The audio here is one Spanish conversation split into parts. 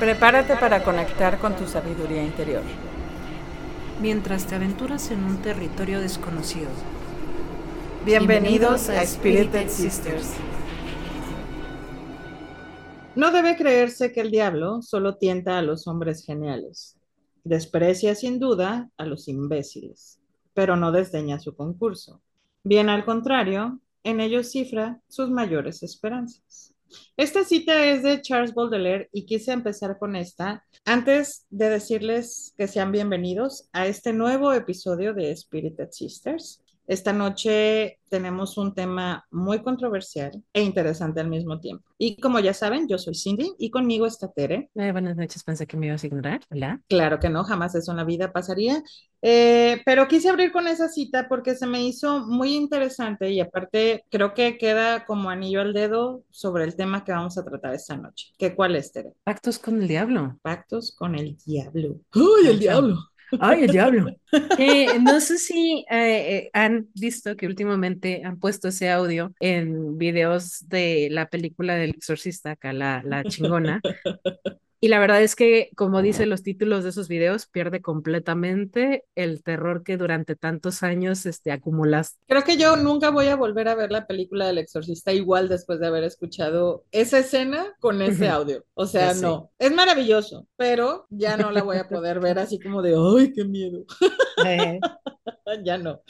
Prepárate para conectar con tu sabiduría interior. Mientras te aventuras en un territorio desconocido. Bienvenidos a Spirited Sisters. No debe creerse que el diablo solo tienta a los hombres geniales. Desprecia sin duda a los imbéciles, pero no desdeña su concurso. Bien al contrario, en ellos cifra sus mayores esperanzas. Esta cita es de Charles Baudelaire y quise empezar con esta antes de decirles que sean bienvenidos a este nuevo episodio de Spirited Sisters. Esta noche tenemos un tema muy controversial e interesante al mismo tiempo. Y como ya saben, yo soy Cindy y conmigo está Tere. Eh, buenas noches, pensé que me ibas a ignorar. Hola. Claro que no, jamás eso en la vida pasaría. Eh, pero quise abrir con esa cita porque se me hizo muy interesante y aparte creo que queda como anillo al dedo sobre el tema que vamos a tratar esta noche. ¿Qué cuál es, Tere? Pactos con el diablo. Pactos con el diablo. ¡Uy, el diablo! Ay, el diablo. Eh, no sé si eh, eh, han visto que últimamente han puesto ese audio en videos de la película del exorcista, acá la, la chingona. Y la verdad es que, como dicen los títulos de esos videos, pierde completamente el terror que durante tantos años este, acumulaste. Creo que yo nunca voy a volver a ver la película del exorcista igual después de haber escuchado esa escena con ese audio. O sea, no. Es maravilloso, pero ya no la voy a poder ver así como de, ¡ay, qué miedo! Eh. ya no.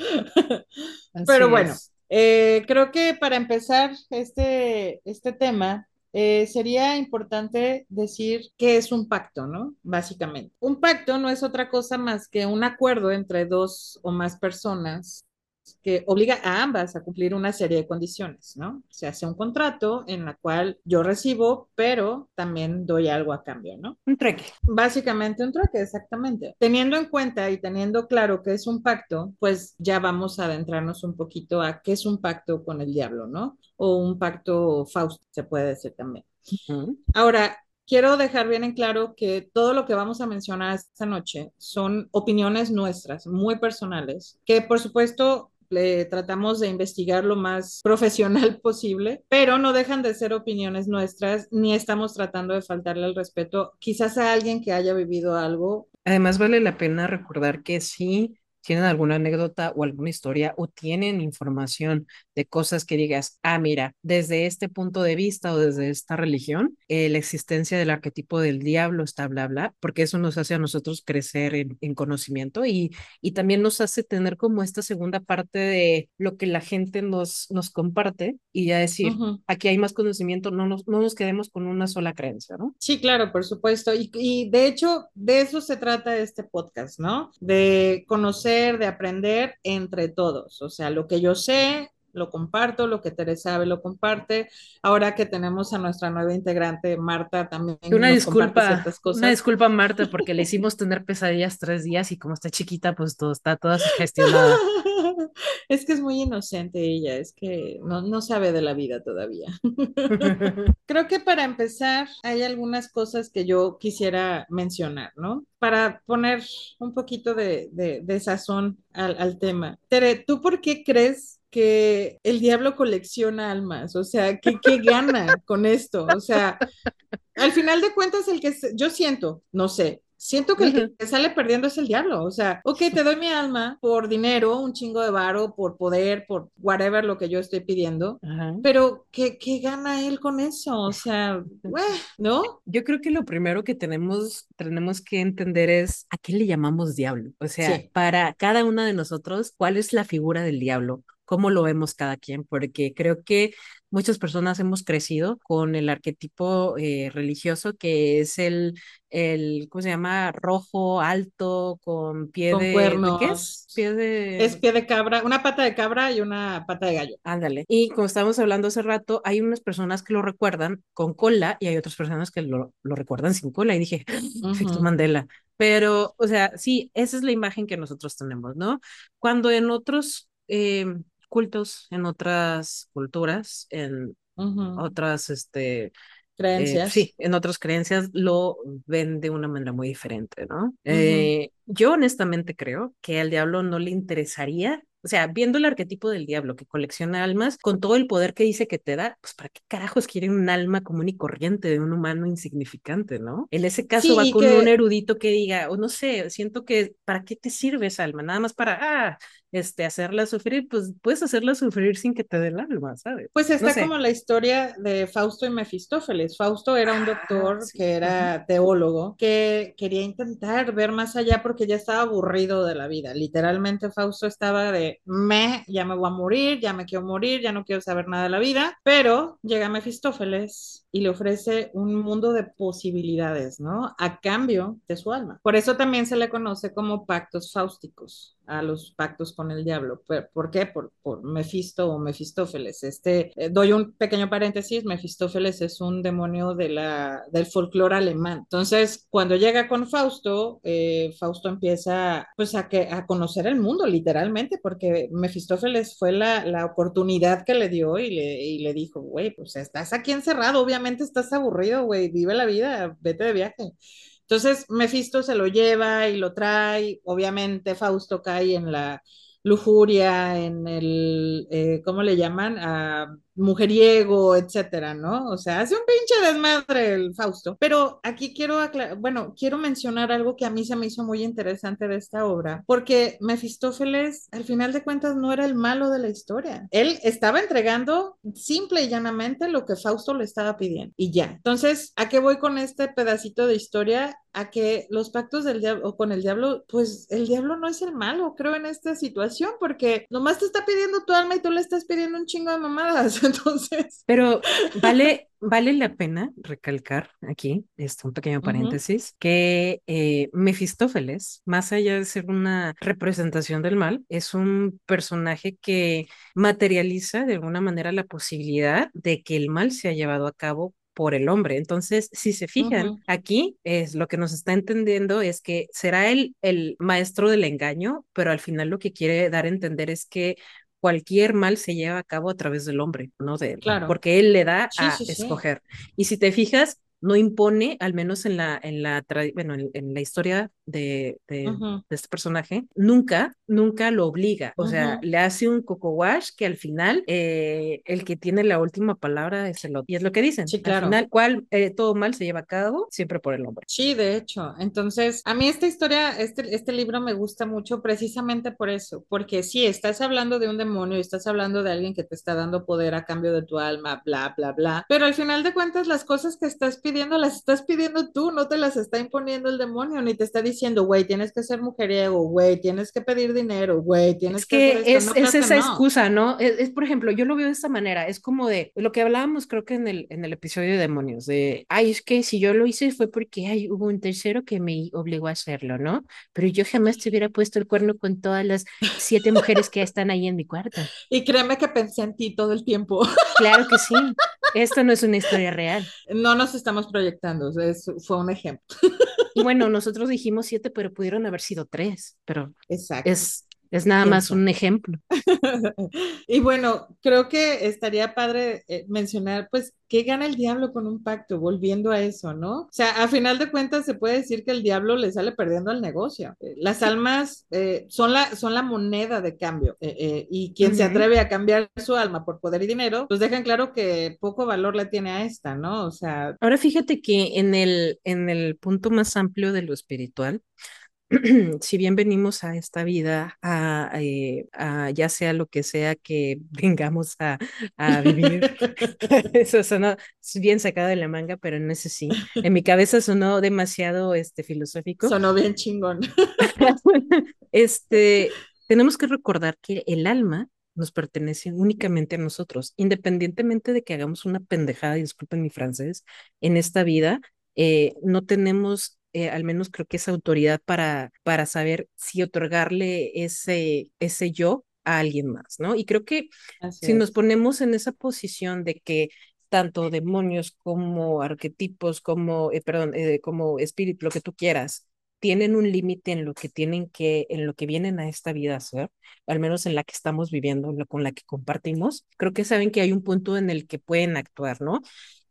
pero bueno. Eh, creo que para empezar este, este tema, eh, sería importante decir que es un pacto, ¿no? Básicamente. Un pacto no es otra cosa más que un acuerdo entre dos o más personas que obliga a ambas a cumplir una serie de condiciones, ¿no? Se hace un contrato en la cual yo recibo, pero también doy algo a cambio, ¿no? Un trueque. Básicamente un trueque, exactamente. Teniendo en cuenta y teniendo claro que es un pacto, pues ya vamos a adentrarnos un poquito a qué es un pacto con el diablo, ¿no? O un pacto Fausto, se puede decir también. Ahora, quiero dejar bien en claro que todo lo que vamos a mencionar esta noche son opiniones nuestras, muy personales, que por supuesto le tratamos de investigar lo más profesional posible, pero no dejan de ser opiniones nuestras, ni estamos tratando de faltarle el respeto quizás a alguien que haya vivido algo. Además, vale la pena recordar que sí tienen alguna anécdota o alguna historia o tienen información de cosas que digas, ah, mira, desde este punto de vista o desde esta religión, eh, la existencia del arquetipo del diablo está bla, bla, porque eso nos hace a nosotros crecer en, conocimiento y, y también nos hace tener como esta segunda parte de lo que la gente nos, nos comparte y ya decir, aquí hay más conocimiento, no nos, no nos quedemos con una sola creencia, ¿no? Sí, claro, por supuesto. Y, y de hecho, de eso se trata este podcast, ¿no? De conocer de aprender entre todos. O sea, lo que yo sé, lo comparto, lo que Teresa sabe, lo comparte. Ahora que tenemos a nuestra nueva integrante, Marta, también. Una disculpa, una disculpa, Marta, porque le hicimos tener pesadillas tres días y como está chiquita, pues todo está toda gestionada. es que es muy inocente ella, es que no, no sabe de la vida todavía. Creo que para empezar hay algunas cosas que yo quisiera mencionar, ¿no? Para poner un poquito de, de, sazón al, al tema. Tere, ¿tú por qué crees que el diablo colecciona almas, o sea, ¿qué, qué gana con esto? O sea, al final de cuentas, el que yo siento, no sé, siento que el que sale perdiendo es el diablo. O sea, ok, te doy mi alma por dinero, un chingo de varo, por poder, por whatever lo que yo estoy pidiendo, pero ¿qué, ¿qué, gana él con eso? O sea, ¿no? Yo creo que lo primero que tenemos, tenemos que entender es a qué le llamamos diablo. O sea, para cada uno de nosotros, ¿cuál es la figura del diablo? Cómo lo vemos cada quien, porque creo que muchas personas hemos crecido con el arquetipo eh, religioso que es el, el, ¿cómo se llama? Rojo, alto, con pie con de... Cuernos. ¿Qué es? Pie de... Es pie de cabra, una pata de cabra y una pata de gallo. Ándale. Y como estábamos hablando hace rato, hay unas personas que lo recuerdan con cola y hay otras personas que lo, lo recuerdan sin cola. Y dije, efecto Mandela. Pero, o sea, sí, esa es la imagen que nosotros tenemos, ¿no? Cuando en otros... Eh, cultos en otras culturas, en otras, este, eh, creencias. sí, en otras creencias lo ven de una manera muy diferente, ¿no? Eh, yo honestamente creo que al diablo no le interesaría O sea, viendo el arquetipo del diablo que colecciona almas, con todo el poder que dice que te da, pues ¿para qué carajos quiere un alma común y corriente de un humano insignificante, no? En ese caso va con un erudito que diga, o no sé, siento que ¿para qué te sirve esa alma? Nada más para, ah, este, hacerla sufrir, pues puedes hacerla sufrir sin que te dé el alma, ¿sabes? Pues está como la historia de Fausto y Mefistófeles. Fausto era un ah, doctor que era teólogo, que quería intentar ver más allá porque ya estaba aburrido de la vida. Literalmente Fausto estaba de, me, ya me voy a morir, ya me quiero morir, ya no quiero saber nada de la vida, pero llega Mefistófeles y le ofrece un mundo de posibilidades, ¿no? A cambio de su alma. Por eso también se le conoce como pactos fáusticos a los pactos con el diablo. ¿Por, qué? Por, por, Mefisto o Mefistófeles. Este, eh, doy un pequeño paréntesis, Mefistófeles es un demonio de la, del folclore alemán. Entonces, cuando llega con Fausto, eh, Fausto empieza pues a, que, a conocer el mundo literalmente, porque Mefistófeles fue la, la oportunidad que le dio y le, y le dijo, güey, pues estás aquí encerrado, obviamente estás aburrido, güey, vive la vida, vete de viaje. Entonces, Mefisto se lo lleva y lo trae. Obviamente, Fausto cae en la lujuria, en el, eh, ¿cómo le llaman? A mujeriego, etcétera, ¿no? O sea, hace un pinche desmadre el Fausto. Pero aquí quiero bueno, quiero mencionar algo que a mí se me hizo muy interesante de esta obra, porque Mefistófeles, al final de cuentas, no era el malo de la historia. Él estaba entregando simple y llanamente lo que Fausto le estaba pidiendo y ya. Entonces, ¿a qué voy con este pedacito de historia? a que los pactos del diablo con el diablo, pues el diablo no es el malo, creo, en esta situación, porque nomás te está pidiendo tu alma y tú le estás pidiendo un chingo de mamadas. Entonces. Pero vale, vale la pena recalcar aquí, esto, un pequeño paréntesis, que eh, Mefistófeles, más allá de ser una representación del mal, es un personaje que materializa de alguna manera la posibilidad de que el mal se ha llevado a cabo por el hombre. Entonces, si se fijan, aquí es lo que nos está entendiendo es que será el, el maestro del engaño, pero al final lo que quiere dar a entender es que cualquier mal se lleva a cabo a través del hombre, ¿no? De Claro. Porque él le da a escoger. Y si te fijas, no impone, al menos en la, en la, bueno, en, la historia de, de, este personaje, nunca, nunca lo obliga. O sea, le hace un coco wash que al final eh, el que tiene la última palabra es el otro. Y es lo que dicen. Sí, claro. Al final, cual eh, todo mal se lleva a cabo siempre por el hombre. Sí, de hecho. Entonces, a mí esta historia, este, este libro me gusta mucho precisamente por eso, porque sí, estás hablando de un demonio, estás hablando de alguien que te está dando poder a cambio de tu alma, bla, bla, bla. Pero al final de cuentas, las cosas que estás pidiendo pidiendo las estás pidiendo tú, no te las está imponiendo el demonio, ni te está diciendo, güey, tienes que ser mujeriego, güey, tienes que pedir dinero, güey, tienes es que, es, es esa excusa, ¿no? Es, por ejemplo, yo lo veo de esta manera, es como de lo que hablábamos creo que en el, en el episodio de demonios, de, ay, es que si yo lo hice fue porque ay, hubo un tercero que me obligó a hacerlo, ¿no? Pero yo jamás te hubiera puesto el cuerno con todas las siete mujeres que están ahí en mi cuarto. Y créeme que pensé en ti todo el tiempo. Claro que sí. Esto no es una historia real. No nos estamos proyectando, fue un ejemplo. Bueno, nosotros dijimos siete, pero pudieron haber sido tres, pero Exacto. es es nada más un ejemplo. y bueno, creo que estaría padre eh, mencionar, pues, ¿qué gana el diablo con un pacto? Volviendo a eso, ¿no? O sea, a final de cuentas se puede decir que el diablo le sale perdiendo al negocio. Eh, las almas eh, son, la, son la moneda de cambio y quien se atreve a cambiar su alma por poder y dinero, pues dejan claro que poco valor le tiene a esta, ¿no? O sea... Ahora fíjate que en el, en el punto más amplio de lo espiritual, si bien venimos a esta vida, eh, a, ya sea lo que sea que vengamos a, vivir, eso sonó bien sacado de la manga, pero no sé sí. En mi cabeza sonó demasiado este, filosófico. Sonó bien chingón. este, tenemos que recordar que el alma nos pertenece únicamente a nosotros, independientemente de que hagamos una pendejada, disculpen mi francés, en esta vida, eh, no tenemos eh, al menos creo que es autoridad para, para saber si otorgarle ese, ese yo a alguien más, ¿no? Y creo que si nos ponemos en esa posición de que tanto demonios como arquetipos, como, eh, perdón, eh, como espíritu, lo que tú quieras, tienen un límite en lo que tienen que, en lo que vienen a esta vida a hacer, al menos en la que estamos viviendo, con la que compartimos, creo que saben que hay un punto en el que pueden actuar, ¿no?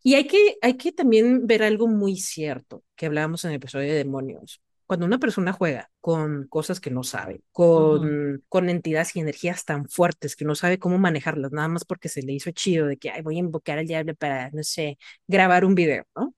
Y hay que, hay que también ver algo muy cierto que hablábamos en el episodio de demonios. cuando una persona juega con cosas que no sabe, con, con entidades y energías tan fuertes que no sabe cómo manejarlas, nada más porque se le hizo chido de que Ay, voy a invocar al diablo para, no sé, grabar un video, ¿no?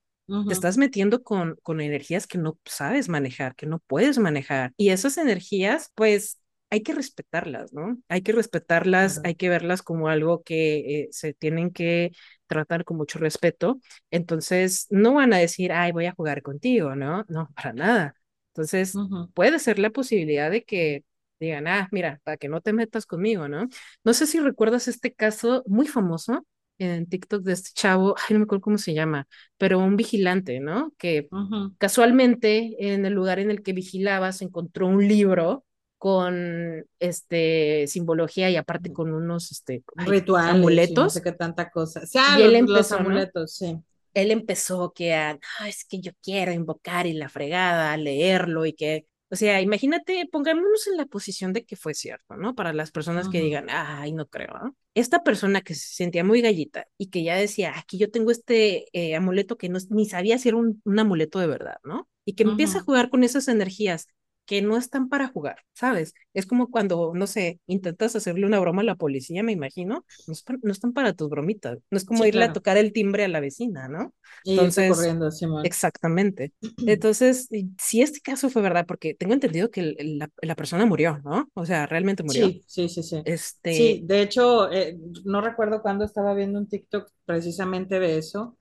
Te estás metiendo con, con energías que no sabes manejar, que no puedes manejar. Y esas energías, pues hay que respetarlas, ¿no? Hay que respetarlas, hay que verlas como algo que eh, se tienen que tratar con mucho respeto. Entonces, no van a decir, ay, voy a jugar contigo, ¿no? No, para nada. Entonces, puede ser la posibilidad de que digan, ah, mira, para que no te metas conmigo, ¿no? No sé si recuerdas este caso muy famoso en TikTok de este chavo, ay, no me acuerdo cómo se llama, pero un vigilante, ¿no? Que casualmente en el lugar en el que vigilaba se encontró un libro con este simbología y aparte con unos este rituales amuletos no sé qué tanta cosa. Sí, y él empezó, amuletos sí. Él empezó que a es que yo quiero invocar y la fregada leerlo y que o sea imagínate pongámonos en la posición de que fue cierto no para las personas que digan ay no creo ¿no? esta persona que se sentía muy gallita y que ya decía aquí yo tengo este eh, amuleto que no ni sabía si era un, un amuleto de verdad no y que empieza a jugar con esas energías que no están para jugar, ¿sabes? Es como cuando, no sé, intentas hacerle una broma a la policía, me imagino, no, están para tus bromitas, no es como irle a tocar el timbre a la vecina, ¿no? Entonces, corriendo, exactamente. Entonces, si este caso fue verdad, porque tengo entendido que la, persona murió, ¿no? O sea, realmente murió. Sí, sí, sí, sí. Este... Sí, de hecho, eh, no recuerdo cuándo estaba viendo un TikTok precisamente de eso,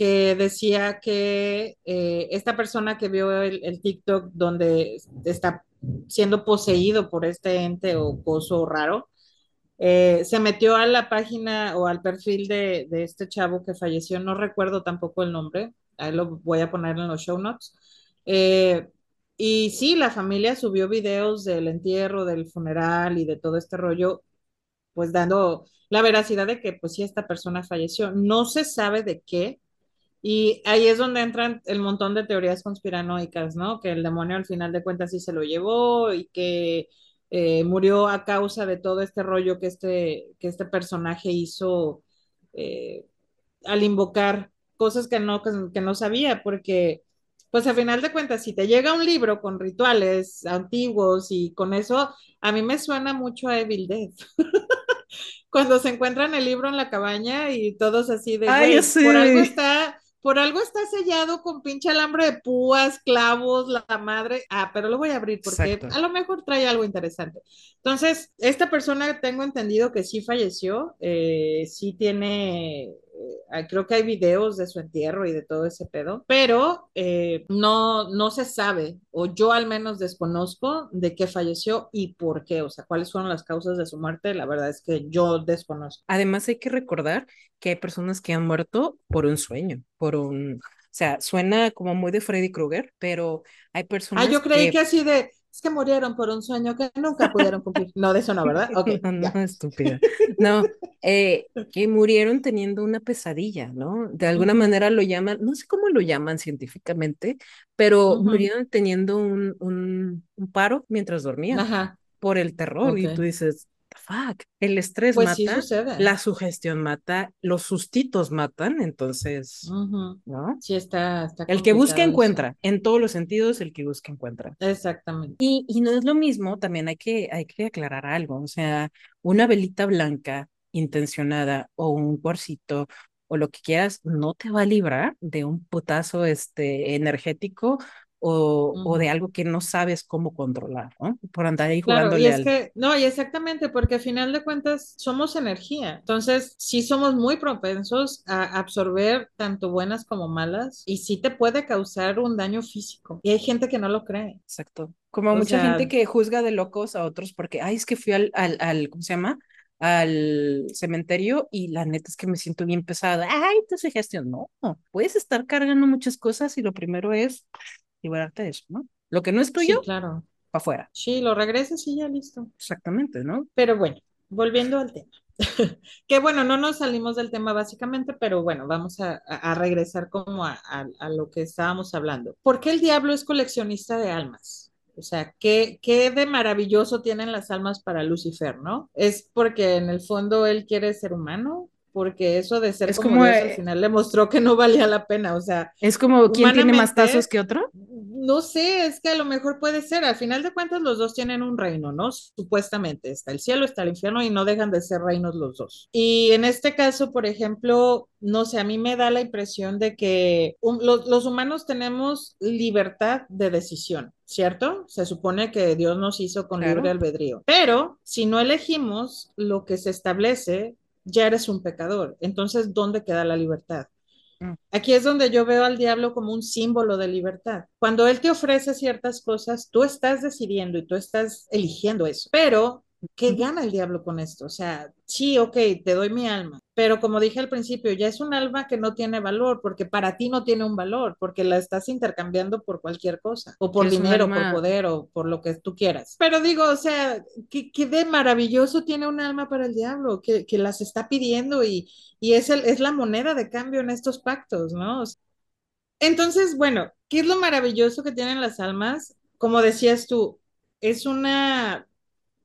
que decía que eh, esta persona que vio el, TikTok donde está siendo poseído por este ente o coso raro, eh, se metió a la página o al perfil de, este chavo que falleció, no recuerdo tampoco el nombre, ahí lo voy a poner en los show notes. Eh, y sí, la familia subió videos del entierro, del funeral y de todo este rollo, pues dando la veracidad de que pues sí, esta persona falleció. No se sabe de qué, y ahí es donde entran el montón de teorías conspiranoicas, ¿no? Que el demonio al final de cuentas sí se lo llevó y que eh, murió a causa de todo este rollo que este, que este personaje hizo eh, al invocar cosas que no, que, no sabía, porque pues al final de cuentas, si te llega un libro con rituales antiguos y con eso, a mí me suena mucho a Evil Dead. Cuando se encuentran el libro en la cabaña y todos así de, Ay, por algo está por algo está sellado con pinche alambre de púas, clavos, la madre. Ah, pero lo voy a abrir porque a lo mejor trae algo interesante. Entonces, esta persona tengo entendido que sí falleció, eh, sí tiene creo que hay videos de su entierro y de todo ese pedo, pero eh, no, no se sabe, o yo al menos desconozco de qué falleció y por qué, o sea, cuáles fueron las causas de su muerte, la verdad es que yo desconozco. Además hay que recordar que hay personas que han muerto por un sueño, por un... O sea, suena como muy de Freddy Krueger, pero hay personas. Ah, yo creí que así de, es que murieron por un sueño que nunca pudieron cumplir. No, de eso no, ¿verdad? Okay, no, no, estúpida. No, eh, que murieron teniendo una pesadilla, ¿no? De alguna manera lo llaman, no sé cómo lo llaman científicamente, pero murieron teniendo un, un, un, paro mientras dormían Ajá. por el terror. Y tú dices, fuck, el estrés pues mata, la sugestión mata, los sustitos matan, entonces, ¿no? Sí, está, El que busca encuentra, en todos los sentidos, el que busca encuentra. Exactamente. Y, y no es lo mismo, también hay que, hay que aclarar algo, o sea, una velita blanca intencionada o un cuarcito o lo que quieras, no te va a librar de un putazo este, energético o, o, de algo que no sabes cómo controlar, ¿no? Por andar ahí jugando. Claro, y es que, no, y exactamente, porque al final de cuentas somos energía. Entonces, sí somos muy propensos a absorber tanto buenas como malas y sí te puede causar un daño físico. Y hay gente que no lo cree. Exacto. Como mucha gente que juzga de locos a otros porque, ay, es que fui al, al, al ¿cómo se llama? al cementerio y la neta es que me siento bien pesada. Ay, entonces gestión, no, puedes estar cargando muchas cosas y lo primero es liberarte de eso, ¿no? Lo que no es tuyo, sí, claro. para afuera. Sí, lo regresas y ya listo. Exactamente, ¿no? Pero bueno, volviendo al tema. que bueno, no nos salimos del tema básicamente, pero bueno, vamos a, a regresar como a, a, lo que estábamos hablando. ¿Por qué el diablo es coleccionista de almas? O sea, ¿qué, ¿qué de maravilloso tienen las almas para Lucifer, no? ¿Es porque en el fondo él quiere ser humano? porque eso de ser como, Dios, al final le mostró que no valía la pena, o sea. Es como, ¿quién tiene más tazos que otro? No sé, es que a lo mejor puede ser. Al final de cuentas, los dos tienen un reino, ¿no? Supuestamente está el cielo, está el infierno y no dejan de ser reinos los dos. Y en este caso, por ejemplo, no sé, a mí me da la impresión de que los, los humanos tenemos libertad de decisión. ¿Cierto? Se supone que Dios nos hizo con Claro. libre albedrío. Pero si no elegimos lo que se establece, ya eres un pecador. Entonces, ¿dónde queda la libertad? Mm. Aquí es donde yo veo al diablo como un símbolo de libertad. Cuando él te ofrece ciertas cosas, tú estás decidiendo y tú estás eligiendo eso. Pero, ¿qué gana el diablo con esto? O sea, sí, ok, te doy mi alma, pero como dije al principio, ya es un alma que no tiene valor, porque para ti no tiene un valor, porque la estás intercambiando por cualquier cosa, o por Es dinero, por poder, o por lo que tú quieras. Pero digo, o sea, ¿qué, qué de maravilloso tiene un alma para el diablo? Que, que las está pidiendo y, y es, el, es la moneda de cambio en estos pactos, ¿no? Entonces, bueno, ¿qué es lo maravilloso que tienen las almas? Como decías tú, es una,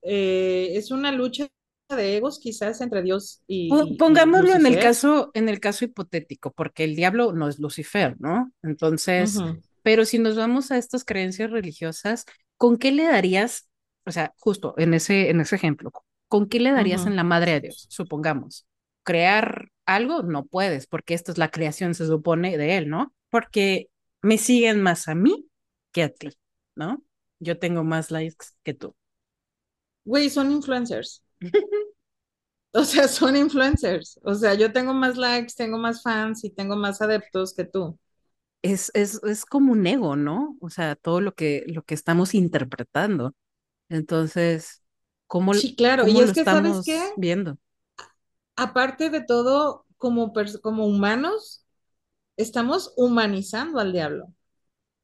eh, es una lucha de egos quizás entre Dios y, pongámoslo en el caso, en el caso hipotético, porque el diablo no es Lucifer, ¿no? Entonces, pero si nos vamos a estas creencias religiosas, ¿con qué le darías, o sea, justo en ese, en ese ejemplo, ¿con qué le darías en la madre a Dios? Supongamos, crear algo, no puedes, porque esta es la creación, se supone, de él, ¿no? Porque me siguen más a mí que a ti, ¿no? Yo tengo más likes que tú. Güey, son influencers. O sea, son influencers. O sea, yo tengo más likes, tengo más fans y tengo más adeptos que tú. Es, es, es como un ego, ¿no? O sea, todo lo que, lo que estamos interpretando. Entonces, ¿cómo, Sí, claro. Y lo es que, ¿sabes qué? viendo? Aparte de todo, como, como humanos, estamos humanizando al diablo.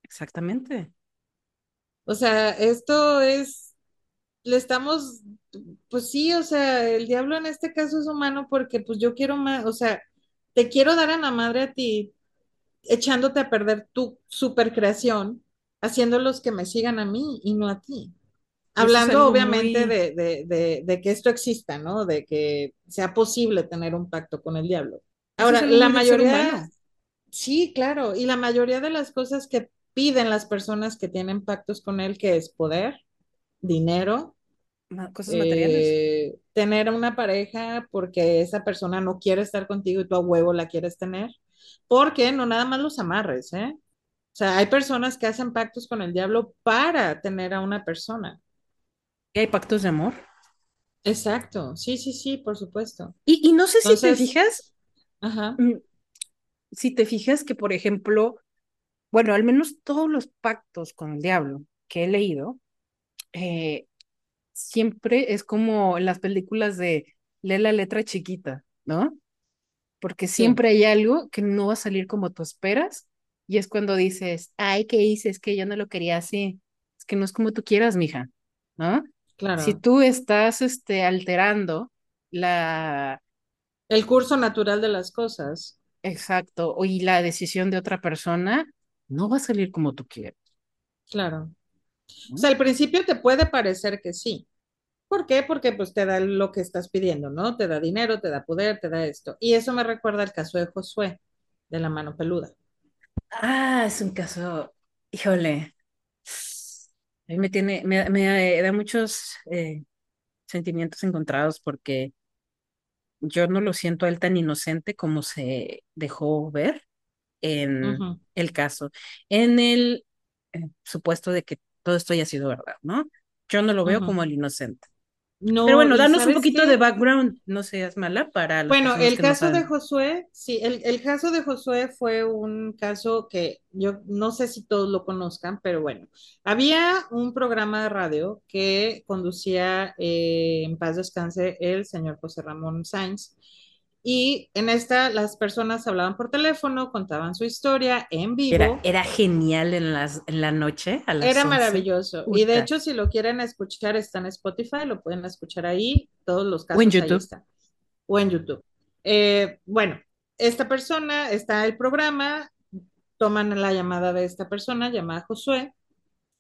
Exactamente. O sea, esto es, le estamos, pues sí, o sea, el diablo en este caso es humano porque pues yo quiero más, o sea, te quiero dar a la madre a ti, echándote a perder tu supercreación, haciéndolos que me sigan a mí y no a ti. Eso Hablando obviamente muy, de, de, de, de que esto exista, ¿no? De que sea posible tener un pacto con el diablo. Ahora, la mayoría, sí, claro, y la mayoría de las cosas que piden las personas que tienen pactos con él, que es poder, dinero, Cosas materiales. eh, tener una pareja porque esa persona no quiere estar contigo y tú a huevo la quieres tener, porque no nada más los amarres, ¿eh? O sea, hay personas que hacen pactos con el diablo para tener a una persona. Y hay pactos de amor. Exacto, sí, sí, sí, por supuesto. Y, y no sé si te fijas, ajá, mm, si te fijas que, por ejemplo, bueno, al menos todos los pactos con el diablo que he leído, eh, siempre es como en las películas de lee la letra chiquita, ¿no? porque sí, siempre hay algo que no va a salir como tú esperas y es cuando dices, ay, ¿qué hice? Es que yo no lo quería así. Es que no es como tú quieras, mija, ¿no? Si claro. tú estás este, alterando la, El curso natural de las cosas, exacto, y la decisión de otra persona, no va a salir como tú quieres, claro. O sea, al principio te puede parecer que sí. ¿Por qué? Porque pues te da lo que estás pidiendo, ¿no? Te da dinero, te da poder, te da esto. Y eso me recuerda al caso de Josué, de la mano peluda. Ah, es un caso, híjole, a mí me tiene, me, me da muchos eh, sentimientos encontrados porque yo no lo siento a él tan inocente como se dejó ver en el caso, en el eh, supuesto de que todo esto haya sido verdad, ¿no? Yo no lo veo ujú. como el inocente. Pero No, bueno, y danos un ¿sabes poquito de qué? background, no seas mala para Bueno, el que no caso de. Josué, sí, el, el caso de Josué fue un caso que yo no sé si todos lo conozcan, pero bueno, había un programa de radio que conducía eh, en paz descanse el señor José Ramón Sáenz. Y en esta las personas hablaban por teléfono, contaban su historia en vivo era genial en las, en la noche, a Era las 11 maravilloso. Y de hecho, si lo quieren escuchar, está en Spotify, lo pueden escuchar ahí, todos los o en casos ahí YouTube. o en YouTube. Eh, bueno, esta persona, está el programa, toman la llamada de esta persona, llamada Josué,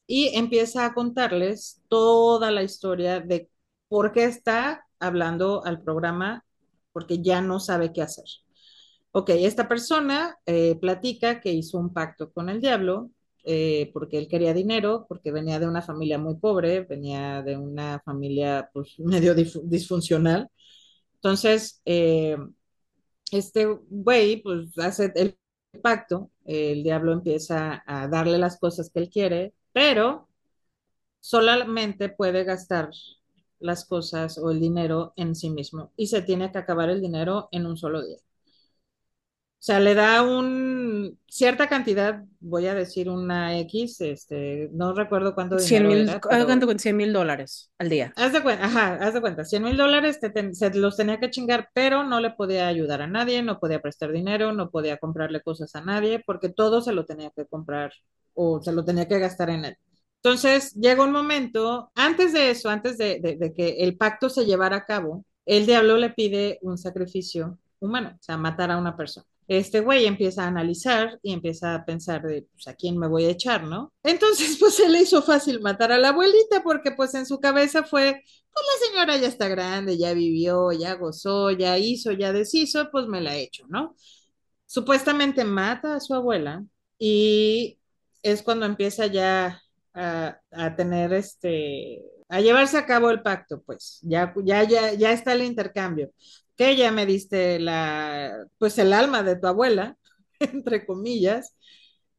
y empieza a contarles toda la historia de por qué está hablando al programa, porque ya no sabe qué hacer. Ok, esta persona eh, platica que hizo un pacto con el diablo, eh, porque él quería dinero, porque venía de una familia muy pobre, venía de una familia pues medio disfuncional. Entonces, eh, este güey pues hace el pacto, el diablo empieza a darle las cosas que él quiere, pero solamente puede gastar las cosas o el dinero en sí mismo y se tiene que acabar el dinero en un solo día. O sea, le da un cierta cantidad, voy a decir una X, este, no recuerdo cuánto dinero 100 mil, pero... con 100 mil dólares al día. Haz de cuenta, ajá, haz de cuenta, 100 mil dólares se los tenía que chingar, pero no le podía ayudar a nadie, no podía prestar dinero, no podía comprarle cosas a nadie, porque todo se lo tenía que comprar o se lo tenía que gastar en él. Entonces, llega un momento, antes de eso, antes de, que el pacto se llevara a cabo, el diablo le pide un sacrificio humano, o sea, matar a una persona este güey empieza a analizar y empieza a pensar de, pues, ¿a quién me voy a echar, no? Entonces, pues se le hizo fácil matar a la abuelita porque pues en su cabeza fue, pues la señora ya está grande, ya vivió, ya gozó, ya hizo, ya deshizo, pues me la echo, ¿no? Supuestamente mata a su abuela y es cuando empieza ya a, tener este, a llevarse a cabo el pacto, pues ya, ya, ya, ya está el intercambio que ya me diste la, pues el alma de tu abuela, entre comillas,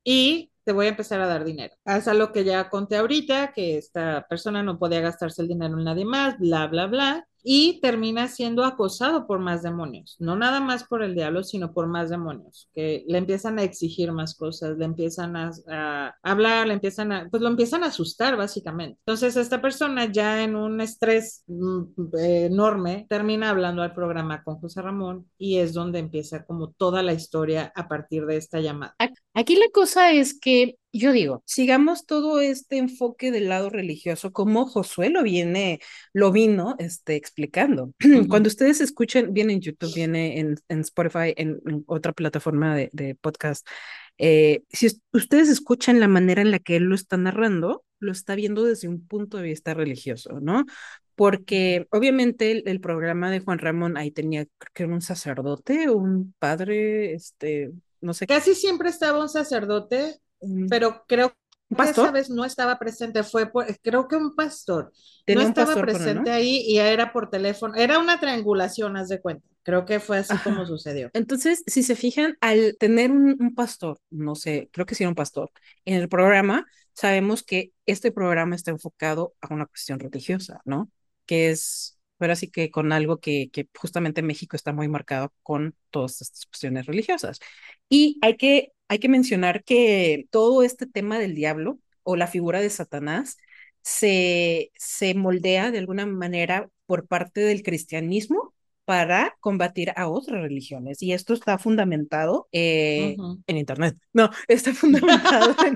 y te voy a empezar a dar dinero. Haz lo que ya conté ahorita, que esta persona no podía gastarse el dinero en nadie más, bla, bla, bla y termina siendo acosado por más demonios, no nada más por el diablo, sino por más demonios, que le empiezan a exigir más cosas, le empiezan a, hablar, le empiezan a, pues lo empiezan a asustar básicamente. Entonces esta persona ya en un estrés mm, enorme termina hablando al programa con José Ramón y es donde empieza como toda la historia a partir de esta llamada. Aquí la cosa es que yo digo, sigamos todo este enfoque del lado religioso como Josué lo viene, lo vino este, explicando. Uh -huh. Cuando ustedes escuchen, viene en YouTube, viene en, en Spotify, en, en, otra plataforma de, de podcast, eh, si ustedes escuchan la manera en la que él lo está narrando, lo está viendo desde un punto de vista religioso, ¿no? Porque obviamente el, el programa de Juan Ramón ahí tenía, creo que era un sacerdote, un padre, este, no sé. Casi siempre estaba un sacerdote, pero creo que esa vez no estaba presente, fue por, creo que un pastor. No estaba pastor presente ¿no? ahí y era por teléfono, era una triangulación, haz de cuenta. Creo que fue así Ajá. como sucedió. Entonces, si se fijan, al tener un, un, pastor, no sé, creo que sí era un pastor, en el programa, sabemos que este programa está enfocado a una cuestión religiosa, ¿no? Que es, pero así que con algo que, justamente México está muy marcado con todas estas cuestiones religiosas. Y hay que hay que mencionar que todo este tema del diablo o la figura de Satanás se, se moldea de alguna manera por parte del cristianismo para combatir a otras religiones. Y esto está fundamentado eh, uh -huh. en Internet. No, está fundamentado en,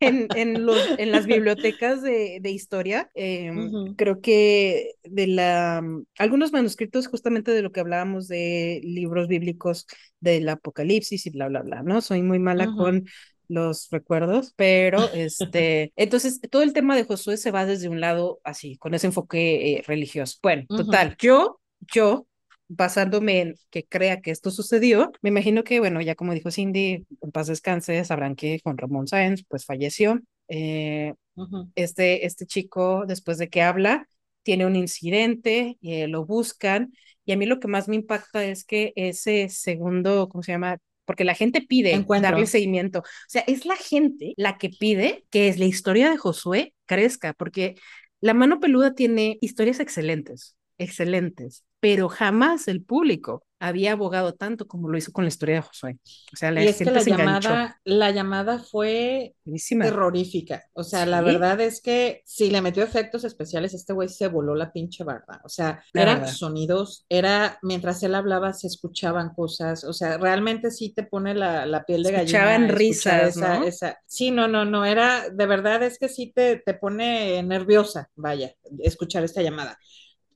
en, en, los, en, las bibliotecas de, de historia. Eh, uh -huh. Creo que de la, algunos manuscritos justamente de lo que hablábamos de libros bíblicos del Apocalipsis y bla, bla, bla, ¿no? Soy muy mala uh -huh. con los recuerdos, pero este, entonces todo el tema de Josué se va desde un lado así, con ese enfoque eh, religioso. Bueno, total, yo, yo basándome en que crea que esto sucedió, me imagino que, bueno, ya como dijo Cindy, en paz descanse, sabrán que Juan Ramón Sáenz, pues falleció. Eh, uh -huh. este, este chico, después de que habla, tiene un incidente, eh, lo buscan, y a mí lo que más me impacta es que ese segundo, ¿cómo se llama? Porque la gente pide Encuentro. darle seguimiento. O sea, es la gente la que pide que la historia de Josué crezca, porque la mano peluda tiene historias excelentes, excelentes pero jamás el público había abogado tanto como lo hizo con la historia de Josué. O sea, la y es gente que la se llamada, la llamada fue Buenísima. terrorífica. O sea, ¿Sí? la verdad es que si le metió efectos especiales, este güey se voló la pinche barba. O sea, la eran verdad. sonidos, era, mientras él hablaba se escuchaban cosas. O sea, realmente sí te pone la, la piel de gallina. Escuchaban risas, esa, ¿no? Esa, sí, no, no, no, era, de verdad es que sí te, te pone nerviosa, vaya, escuchar esta llamada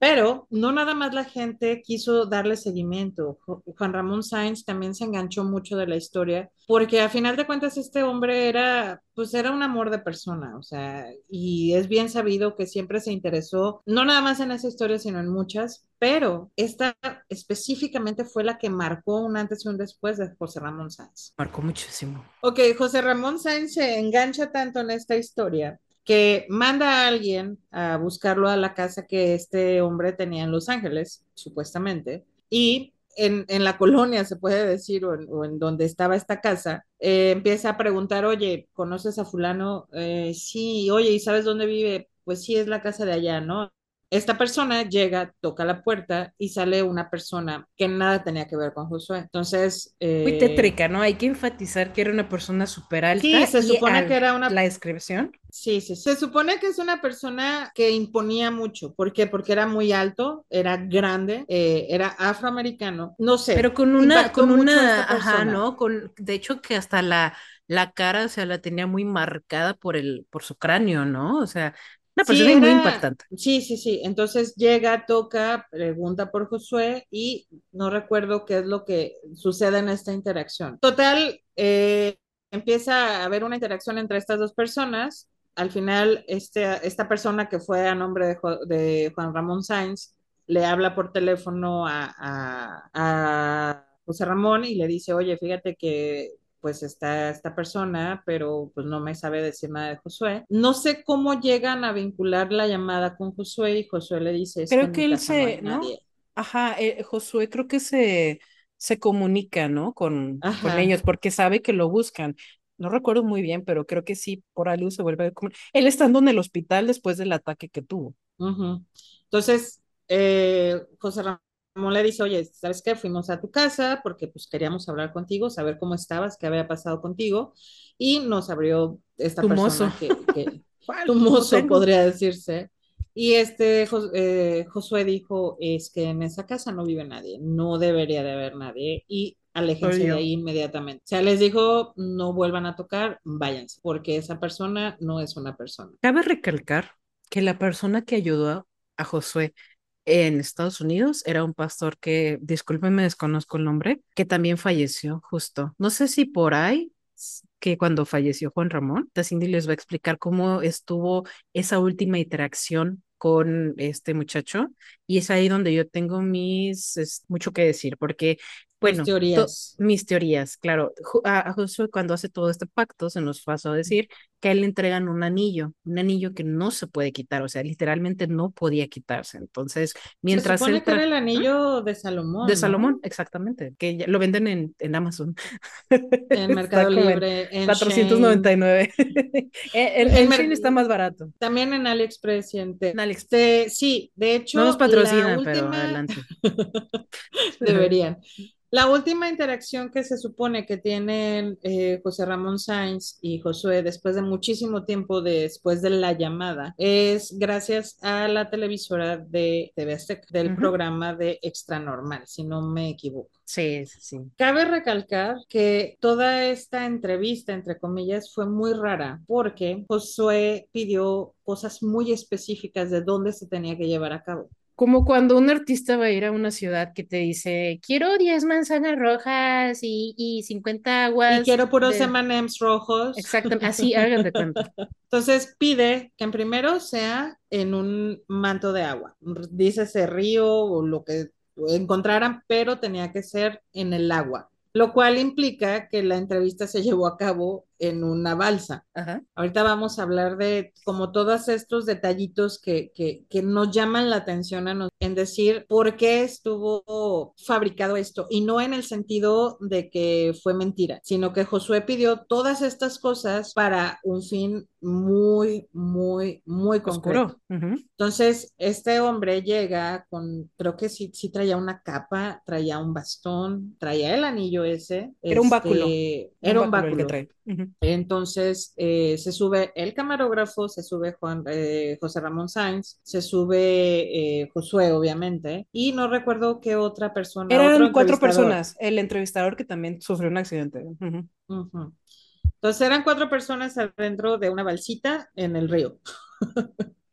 Pero no nada más la gente quiso darle seguimiento. Juan Ramón Sáenz también se enganchó mucho de la historia, porque a final de cuentas este hombre era, pues era un amor de persona, o sea, y es bien sabido que siempre se interesó, no nada más en esa historia, sino en muchas, pero esta específicamente fue la que marcó un antes y un después de José Ramón Sáenz. Marcó muchísimo. Ok, José Ramón Sáenz se engancha tanto en esta historia que manda a alguien a buscarlo a la casa que este hombre tenía en Los Ángeles, supuestamente, y en, en la colonia, se puede decir, o en, o en donde estaba esta casa, eh, empieza a preguntar, oye, ¿conoces a fulano? Eh, sí, oye, ¿y sabes dónde vive? Pues sí, es la casa de allá, ¿no? Esta persona llega, toca la puerta y sale una persona que nada tenía que ver con Josué. Entonces... Eh, Muy tétrica, ¿no? Hay que enfatizar que era una persona súper alta. Sí, se supone que era una... La descripción. Sí, sí, se supone que es una persona que imponía mucho. ¿Por qué? Porque era muy alto, era grande, eh, era afroamericano, no sé. Pero con una, con una, ajá, ¿no? Con, de hecho que hasta la, la cara, o sea, la tenía muy marcada por el, por su cráneo, ¿no? O sea, una persona sí, muy impactante. Sí, sí, sí. Entonces llega, toca, pregunta por Josué y no recuerdo qué es lo que sucede en esta interacción. Total, eh, empieza a haber una interacción entre estas dos personas. Al final, este, esta persona que fue a nombre de, de Juan Ramón Sainz le habla por teléfono a, a, a José Ramón y le dice, oye, fíjate que pues está esta persona, pero pues no me sabe decir nada de Josué. No sé cómo llegan a vincular la llamada con Josué y Josué le dice, creo que, él se, no, ¿no? Ajá, eh, Josué creo que se, se comunica, ¿no? Con, con, ellos porque sabe que lo buscan. No recuerdo muy bien, pero creo que sí, por algo se vuelve a Él estando en el hospital después del ataque que tuvo. Uh -huh. Entonces, eh, José Ramón le dice, oye, ¿sabes qué? Fuimos a tu casa porque pues queríamos hablar contigo, saber cómo estabas, qué había pasado contigo, y nos abrió esta tu persona mozo. que, que tu mozo podría decirse. Y este eh, Josué dijo, es que en esa casa no vive nadie, no debería de haber nadie, y aléjense de ahí inmediatamente. O sea, les dijo, no vuelvan a tocar, váyanse, porque esa persona no es una persona. Cabe recalcar que la persona que ayudó a Josué en Estados Unidos era un pastor que, discúlpenme, desconozco el nombre, que también falleció justo. No sé si por ahí que cuando falleció Juan Ramón, Cindy les va a explicar cómo estuvo esa última interacción con este muchacho y es ahí donde yo tengo mis es, mucho que decir porque bueno, mis teorías. mis teorías, claro. A, a, Josué cuando hace todo este pacto se nos pasó a decir que a él le entregan un anillo, un anillo que no se puede quitar, o sea, literalmente no podía quitarse. Entonces, mientras se supone él que era el anillo de Salomón. de ¿no? Salomón, exactamente, que lo venden en, en Amazon. En Mercado Libre, en 499. el, el, el Shein está más barato. También en AliExpress. Y en, AliExpress. sí, de hecho. No nos patrocinan, última... pero adelante. Deberían. La última interacción que se supone que tienen eh, José Ramón Sainz y Josué después de muchísimo tiempo después de la llamada es gracias a la televisora de TV Azteca, del uh -huh. programa de Extra Normal, si no me equivoco. Sí, sí. Cabe recalcar que toda esta entrevista, entre comillas, fue muy rara porque Josué pidió cosas muy específicas de dónde se tenía que llevar a cabo. Como cuando un artista va a ir a una ciudad que te dice, quiero 10 manzanas rojas y, y 50 aguas. Y quiero puros de... M&M's rojos. Exactamente, así hagan de cuenta. Entonces pide que en primero sea en un manto de agua. Dice ese río o lo que encontraran, pero tenía que ser en el agua. Lo cual implica que la entrevista se llevó a cabo en una balsa. Ajá. Ahorita vamos a hablar de como todos estos detallitos que, que, que nos llaman la atención a nos, en decir por qué estuvo fabricado esto y no en el sentido de que fue mentira, sino que Josué pidió todas estas cosas para un fin muy, muy, muy concreto. Uh -huh. Entonces, este hombre llega con, creo que sí, sí traía una capa, traía un bastón, traía el anillo ese. Era un báculo. Era un báculo. El que trae. Uh -huh. Entonces eh, se sube el camarógrafo, se sube Juan, eh, José Ramón Sainz, se sube eh, Josué, obviamente, y no recuerdo qué otra persona. Eran cuatro personas, el entrevistador que también sufrió un accidente. Uh -huh. Uh -huh. Entonces eran cuatro personas adentro de una balsita en el río.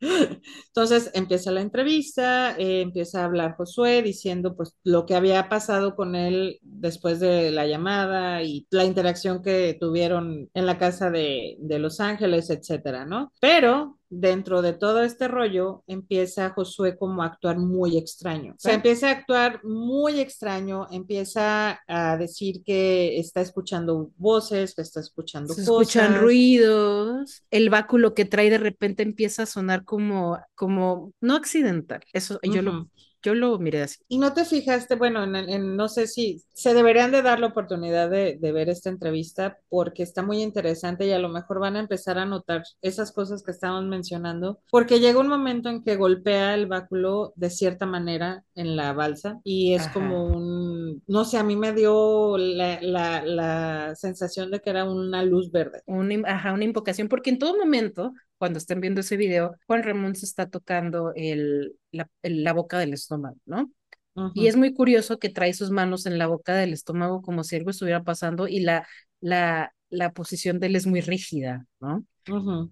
Entonces empieza la entrevista, eh, empieza a hablar Josué diciendo pues lo que había pasado con él después de la llamada y la interacción que tuvieron en la casa de, de Los Ángeles, etcétera, ¿no? Pero dentro de todo este rollo empieza Josué como a actuar muy extraño. O sea, empieza a actuar muy extraño, empieza a decir que está escuchando voces, que está escuchando Se cosas. escuchan ruidos, el báculo que trae de repente empieza a sonar como, como, no accidental, eso yo lo. Yo lo miré así. Y no te fijaste, bueno, en, en- no sé si se deberían de dar la oportunidad de, de ver esta entrevista porque está muy interesante y a lo mejor van a empezar a notar esas cosas que estábamos mencionando, porque llega un momento en que golpea el báculo de cierta manera en la balsa y es Ajá. como un, no sé, a mí me dio la, la, la sensación de que era una luz verde. Una, ajá, una invocación, porque en todo momento, cuando estén viendo ese video, Juan Ramón se está tocando el, la, el- la boca del estómago, ¿no? Y es muy curioso que trae sus manos en la boca del estómago como si algo estuviera pasando y la, la, la posición de él es muy rígida, ¿no?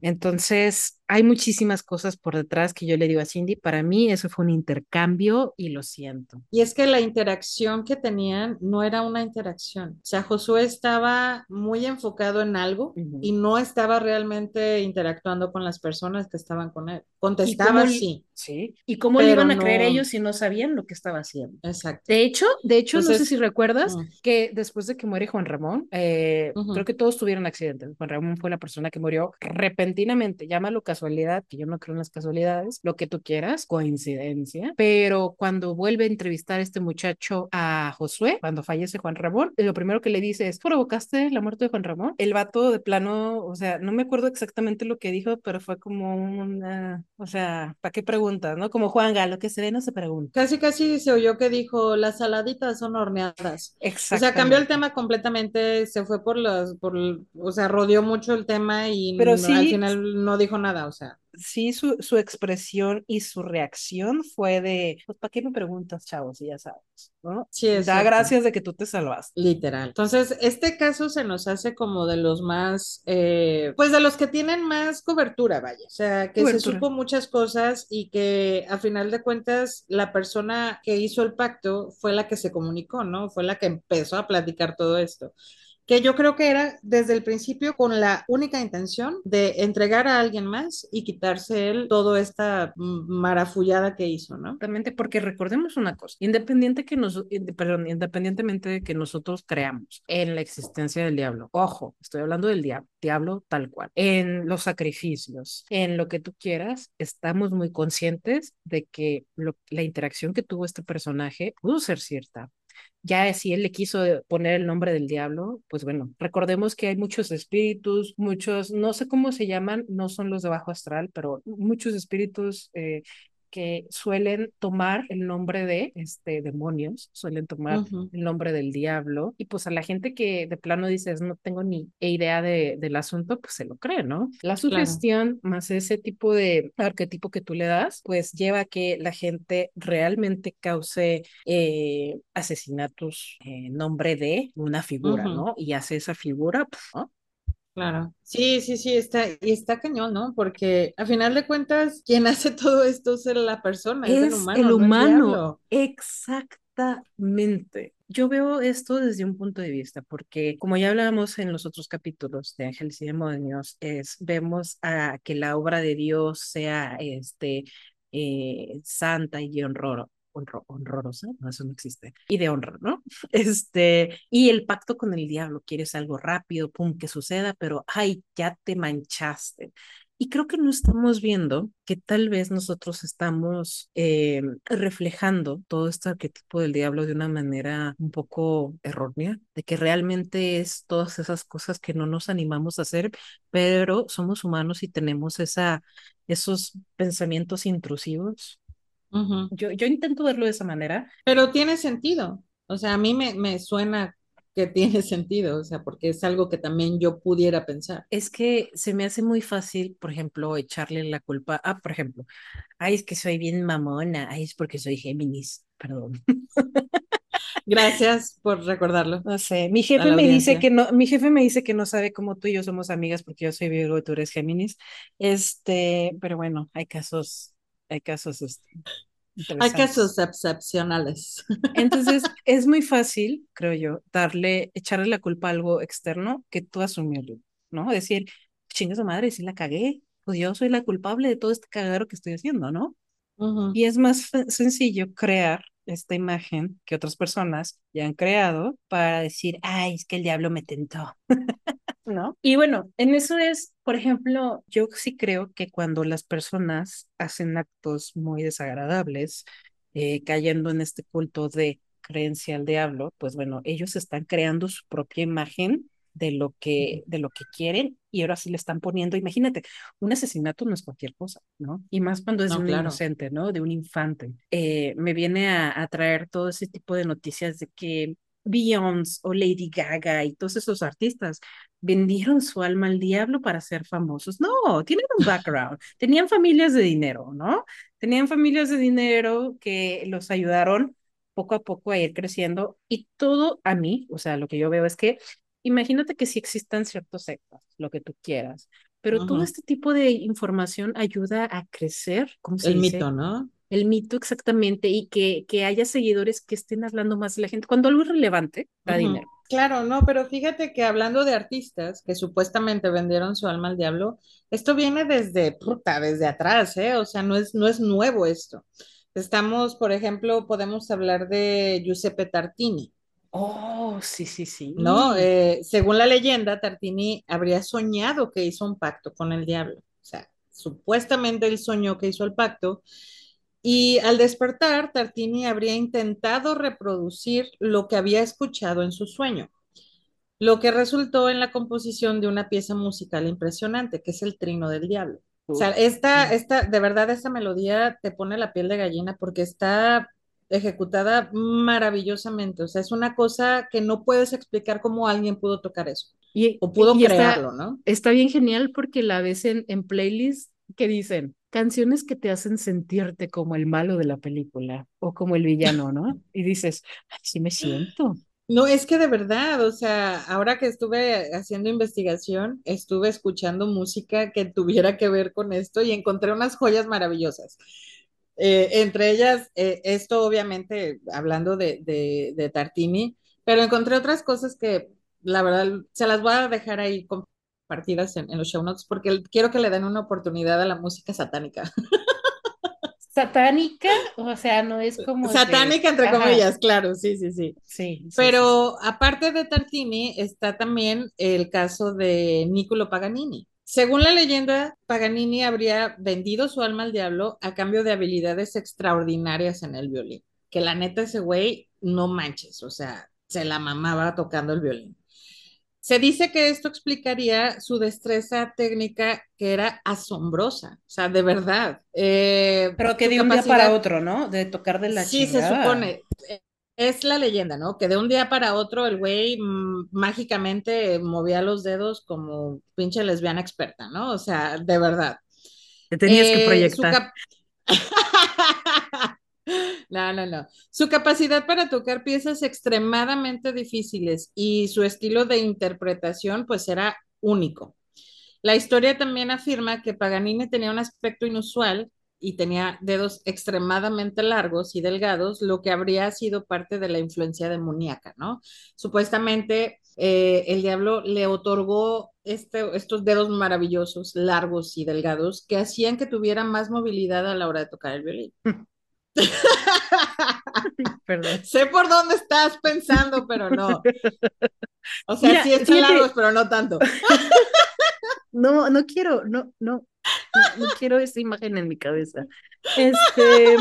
Entonces, hay muchísimas cosas por detrás que yo le digo a Cindy. Para mí eso fue un intercambio y lo siento. Y es que la interacción que tenían no era una interacción. O sea, Josué estaba muy enfocado en algo Ujú. y no estaba realmente interactuando con las personas que estaban con él. ¿Y cómo, Contestaba sí, sí? ¿Y cómo le iban a creer no. ellos si no sabían lo que estaba haciendo? Exacto. De hecho, de hecho, no sé si Entonces, recuerdas mm, que después de que muere Juan Ramón, eh, creo ujú, que todos tuvieron accidentes. Juan Ramón fue la persona que murió repentinamente. Llámalo casualidad, que yo no creo en las casualidades, lo que tú quieras, coincidencia. Pero cuando vuelve a entrevistar este muchacho a Josué, cuando fallece Juan Ramón, lo primero que le dice es, ¿provocaste la muerte de Juan Ramón? El vato de plano, o sea, no me acuerdo exactamente lo que dijo, pero fue como una, o sea, ¿para qué preguntas, no? Como Juanga, lo que se ve no se pregunta. Casi, casi se oyó que dijo, las saladitas son horneadas. O sea, cambió el tema completamente, se fue por los, por, o sea, rodeó mucho el tema y Pero no- al sí, final no dijo nada, o sea. sí su, su expresión y su reacción fue de, pues, ¿para qué me preguntas, chavos? Y ya sabes, ¿no? Sí, Da exacto. gracias de que tú te salvaste. Literal. Entonces, este caso se nos hace como de los más, eh, pues de los que tienen más cobertura, vaya. O sea, que se Cobertura. supo muchas cosas y que a final de cuentas la persona que hizo el pacto fue la que se comunicó, ¿no? Fue la que empezó a platicar todo esto. Que yo creo que era desde el principio con la única intención de entregar a alguien más y quitarse él toda esta marafullada que hizo, ¿no? Exactamente, porque recordemos una cosa, independiente que nos, independientemente de que nosotros creamos en la existencia del diablo, ojo, estoy hablando del diablo, diablo tal cual, en los sacrificios, en lo que tú quieras, estamos muy conscientes de que la interacción que tuvo este personaje pudo ser cierta, ya si él le quiso poner el nombre del diablo, pues bueno, recordemos que hay muchos espíritus, muchos, no sé cómo se llaman, no son los de bajo astral, pero muchos espíritus eh, que suelen tomar el nombre de este demonios, suelen tomar el nombre del diablo y pues a la gente que de plano dices no tengo ni idea de, del asunto, pues se lo cree, ¿no? La claro. sugestión más ese tipo de arquetipo que tú le das, pues lleva a que la gente realmente cause eh, asesinatos en nombre de una figura. ¿no? Y hace esa figura, pf, ¿no? Claro, sí, sí, sí, está, y está cañón, ¿no? Porque a final de cuentas, quien hace todo esto es la persona, es el humano, no el humano, exactamente. Yo veo esto desde un punto de vista, porque como ya hablábamos en los otros capítulos de Ángeles y Demonios, es, vemos a que la obra de Dios sea este, eh, santa y honroro, honro, honrorosa, no, eso no existe, y de honra, ¿no? Este, y el pacto con el diablo, quieres algo rápido, pum, que suceda, pero ay, ya te manchaste. Y creo que no estamos viendo que tal vez nosotros estamos eh, reflejando todo este arquetipo del diablo de una manera un poco errónea, de que realmente es todas esas cosas que no nos animamos a hacer, pero somos humanos y tenemos esa, esos pensamientos intrusivos. Ujú. Yo, yo intento verlo de esa manera. Pero tiene sentido, o sea, a mí me, me suena que tiene sentido, o sea, porque es algo que también yo pudiera pensar. Es que se me hace muy fácil, por ejemplo, echarle la culpa a, por ejemplo, ay, es que soy bien mamona, ay, es porque soy Géminis, perdón. Gracias por recordarlo. No sé, mi jefe me dice que no, mi jefe me dice que no sabe cómo tú y yo somos amigas porque yo soy Virgo y tú eres Géminis. Este, pero bueno, hay casos, hay casos este, hay casos excepcionales. Entonces, es muy fácil, creo yo, darle, echarle la culpa a algo externo que tú asumirlo, ¿no? Decir, chinga su madre, si la cagué, pues yo soy la culpable de todo este cagadero que estoy haciendo, ¿no? Y es más sencillo crear esta imagen que otras personas ya han creado para decir, ay, es que el diablo me tentó. ¿No? Y bueno, en eso es, por ejemplo, yo sí creo que cuando las personas hacen actos muy desagradables, eh, cayendo en este culto de creencia al diablo, pues bueno, ellos están creando su propia imagen de lo que, de lo que quieren y ahora sí le están poniendo, imagínate, un asesinato no es cualquier cosa, ¿no? Y más cuando es de un inocente, ¿no? De un infante. Eh, me viene a, a, traer todo ese tipo de noticias de que Beyoncé o Lady Gaga y todos esos artistas vendieron su alma al diablo para ser famosos. No, tienen un background, tenían familias de dinero, ¿no? Tenían familias de dinero que los ayudaron poco a poco a ir creciendo y todo a mí, o sea, lo que yo veo es que imagínate que sí existan ciertos sectas, lo que tú quieras, pero todo este tipo de información ayuda a crecer, ¿cómo se El dice? mito, ¿no? El mito exactamente, y que, que haya seguidores que estén hablando más de la gente. Cuando algo es relevante, da dinero. Claro, no, pero fíjate que hablando de artistas que supuestamente vendieron su alma al diablo, esto viene desde puta, desde atrás, ¿eh? O sea, no es, no es nuevo esto. Estamos, por ejemplo, podemos hablar de Giuseppe Tartini. Oh, sí, sí, sí. ¿No? Eh, según la leyenda, Tartini habría soñado que hizo un pacto con el diablo. O sea, supuestamente él soñó que hizo el pacto. Y al despertar, Tartini habría intentado reproducir lo que había escuchado en su sueño, lo que resultó en la composición de una pieza musical impresionante, que es el Trino del Diablo. O sea, esta, esta, de verdad, esta melodía te pone la piel de gallina porque está ejecutada maravillosamente. O sea, es una cosa que no puedes explicar cómo alguien pudo tocar eso. Y, o pudo crearlo, ¿no? Está bien genial porque la ves en, en playlists que dicen canciones que te hacen sentirte como el malo de la película o como el villano, ¿no? Y dices, así me siento. No, es que de verdad, o sea, ahora que estuve haciendo investigación, estuve escuchando música que tuviera que ver con esto y encontré unas joyas maravillosas. Eh, entre ellas, eh, esto obviamente hablando de, de, Tartini, pero encontré otras cosas que la verdad se las voy a dejar ahí compartidas en, los show notes porque quiero que le den una oportunidad a la música satánica. Satánica, o sea, no es como. Satánica, entre comillas, claro, sí, sí, sí. Sí. Pero aparte de Tartini, está también el caso de Niccolo Paganini. Según la leyenda, Paganini habría vendido su alma al diablo a cambio de habilidades extraordinarias en el violín. Que la neta ese güey, no manches, o sea, se la mamaba tocando el violín. Se dice que esto explicaría su destreza técnica que era asombrosa, o sea, de verdad. Eh, Pero que de un día para otro, ¿no? De tocar de la Sí, se supone es la leyenda, ¿no? Que de un día para otro el güey mm, mágicamente movía los dedos como pinche lesbiana experta, ¿no? O sea, de verdad. Te tenías que eh, proyectar. no, no, no. Su capacidad para tocar piezas extremadamente difíciles y su estilo de interpretación pues era único. La historia también afirma que Paganini tenía un aspecto inusual y tenía dedos extremadamente largos y delgados, lo que habría sido parte de la influencia demoníaca, ¿no? Supuestamente eh, el diablo le otorgó este, estos dedos maravillosos, largos y delgados, que hacían que tuviera más movilidad a la hora de tocar el violín. Perdón. Sé por dónde estás pensando, pero no. O sea, sí están largos, pero no tanto. No, no quiero, no, no, no, quiero esa imagen en mi cabeza. Este,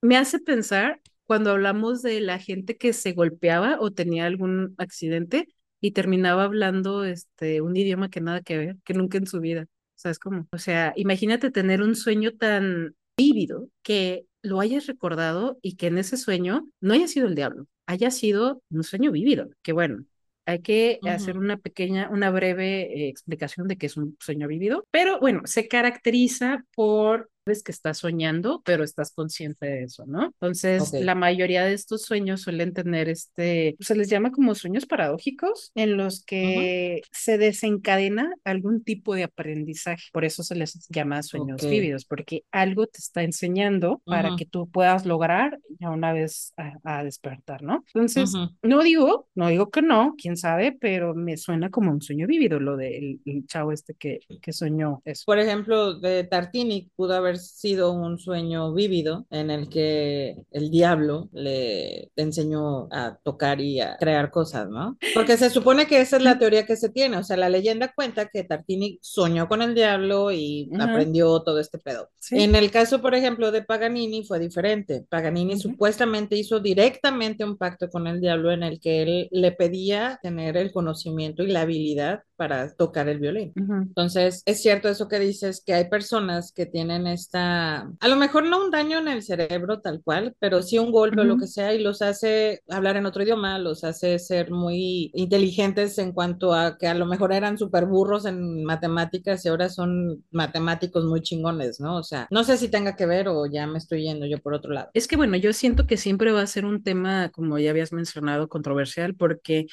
me hace pensar cuando hablamos de la gente que se golpeaba o tenía algún accidente y terminaba hablando este, un idioma que nada que ver, que nunca en su vida. ¿Sabes cómo? O sea, imagínate tener un sueño tan vívido que lo hayas recordado y que en ese sueño no haya sido el diablo, haya sido un sueño vívido, que bueno, hay que hacer una pequeña, una breve eh, explicación de qué es un sueño vivido, pero bueno, se caracteriza por que estás soñando, pero estás consciente de eso, ¿no? Entonces, Ok. la mayoría de estos sueños suelen tener este, se les llama como sueños paradójicos, en los que se desencadena algún tipo de aprendizaje. Por eso se les llama sueños vívidos, porque algo te está enseñando para Ujú. que tú puedas lograr ya una vez a, a despertar, ¿no? Entonces, Ujú. no digo, no digo que no, quién sabe, pero me suena como un sueño vívido lo del el chavo este que, que soñó eso. Por ejemplo, de Tartini pudo haber sido un sueño vívido en el que el diablo le enseñó a tocar y a crear cosas, ¿no? Porque se supone que esa es la teoría que se tiene, o sea, la leyenda cuenta que Tartini soñó con el diablo y Ajá, aprendió todo este pedo. sí. En el caso, por ejemplo, de Paganini fue diferente. Paganini ujú, supuestamente hizo directamente un pacto con el diablo en el que él le pedía tener el conocimiento y la habilidad para tocar el violín. ujú, Entonces, es cierto eso que dices, que hay personas que tienen esta, a lo mejor no un daño en el cerebro tal cual, pero sí un golpe o lo que sea y los hace hablar en otro idioma, los hace ser muy inteligentes en cuanto a que a lo mejor eran súper burros en matemáticas y ahora son matemáticos muy chingones, ¿no? O sea, no sé si tenga que ver o ya me estoy yendo yo por otro lado. Es que bueno, yo siento que siempre va a ser un tema, como ya habías mencionado, controversial, porque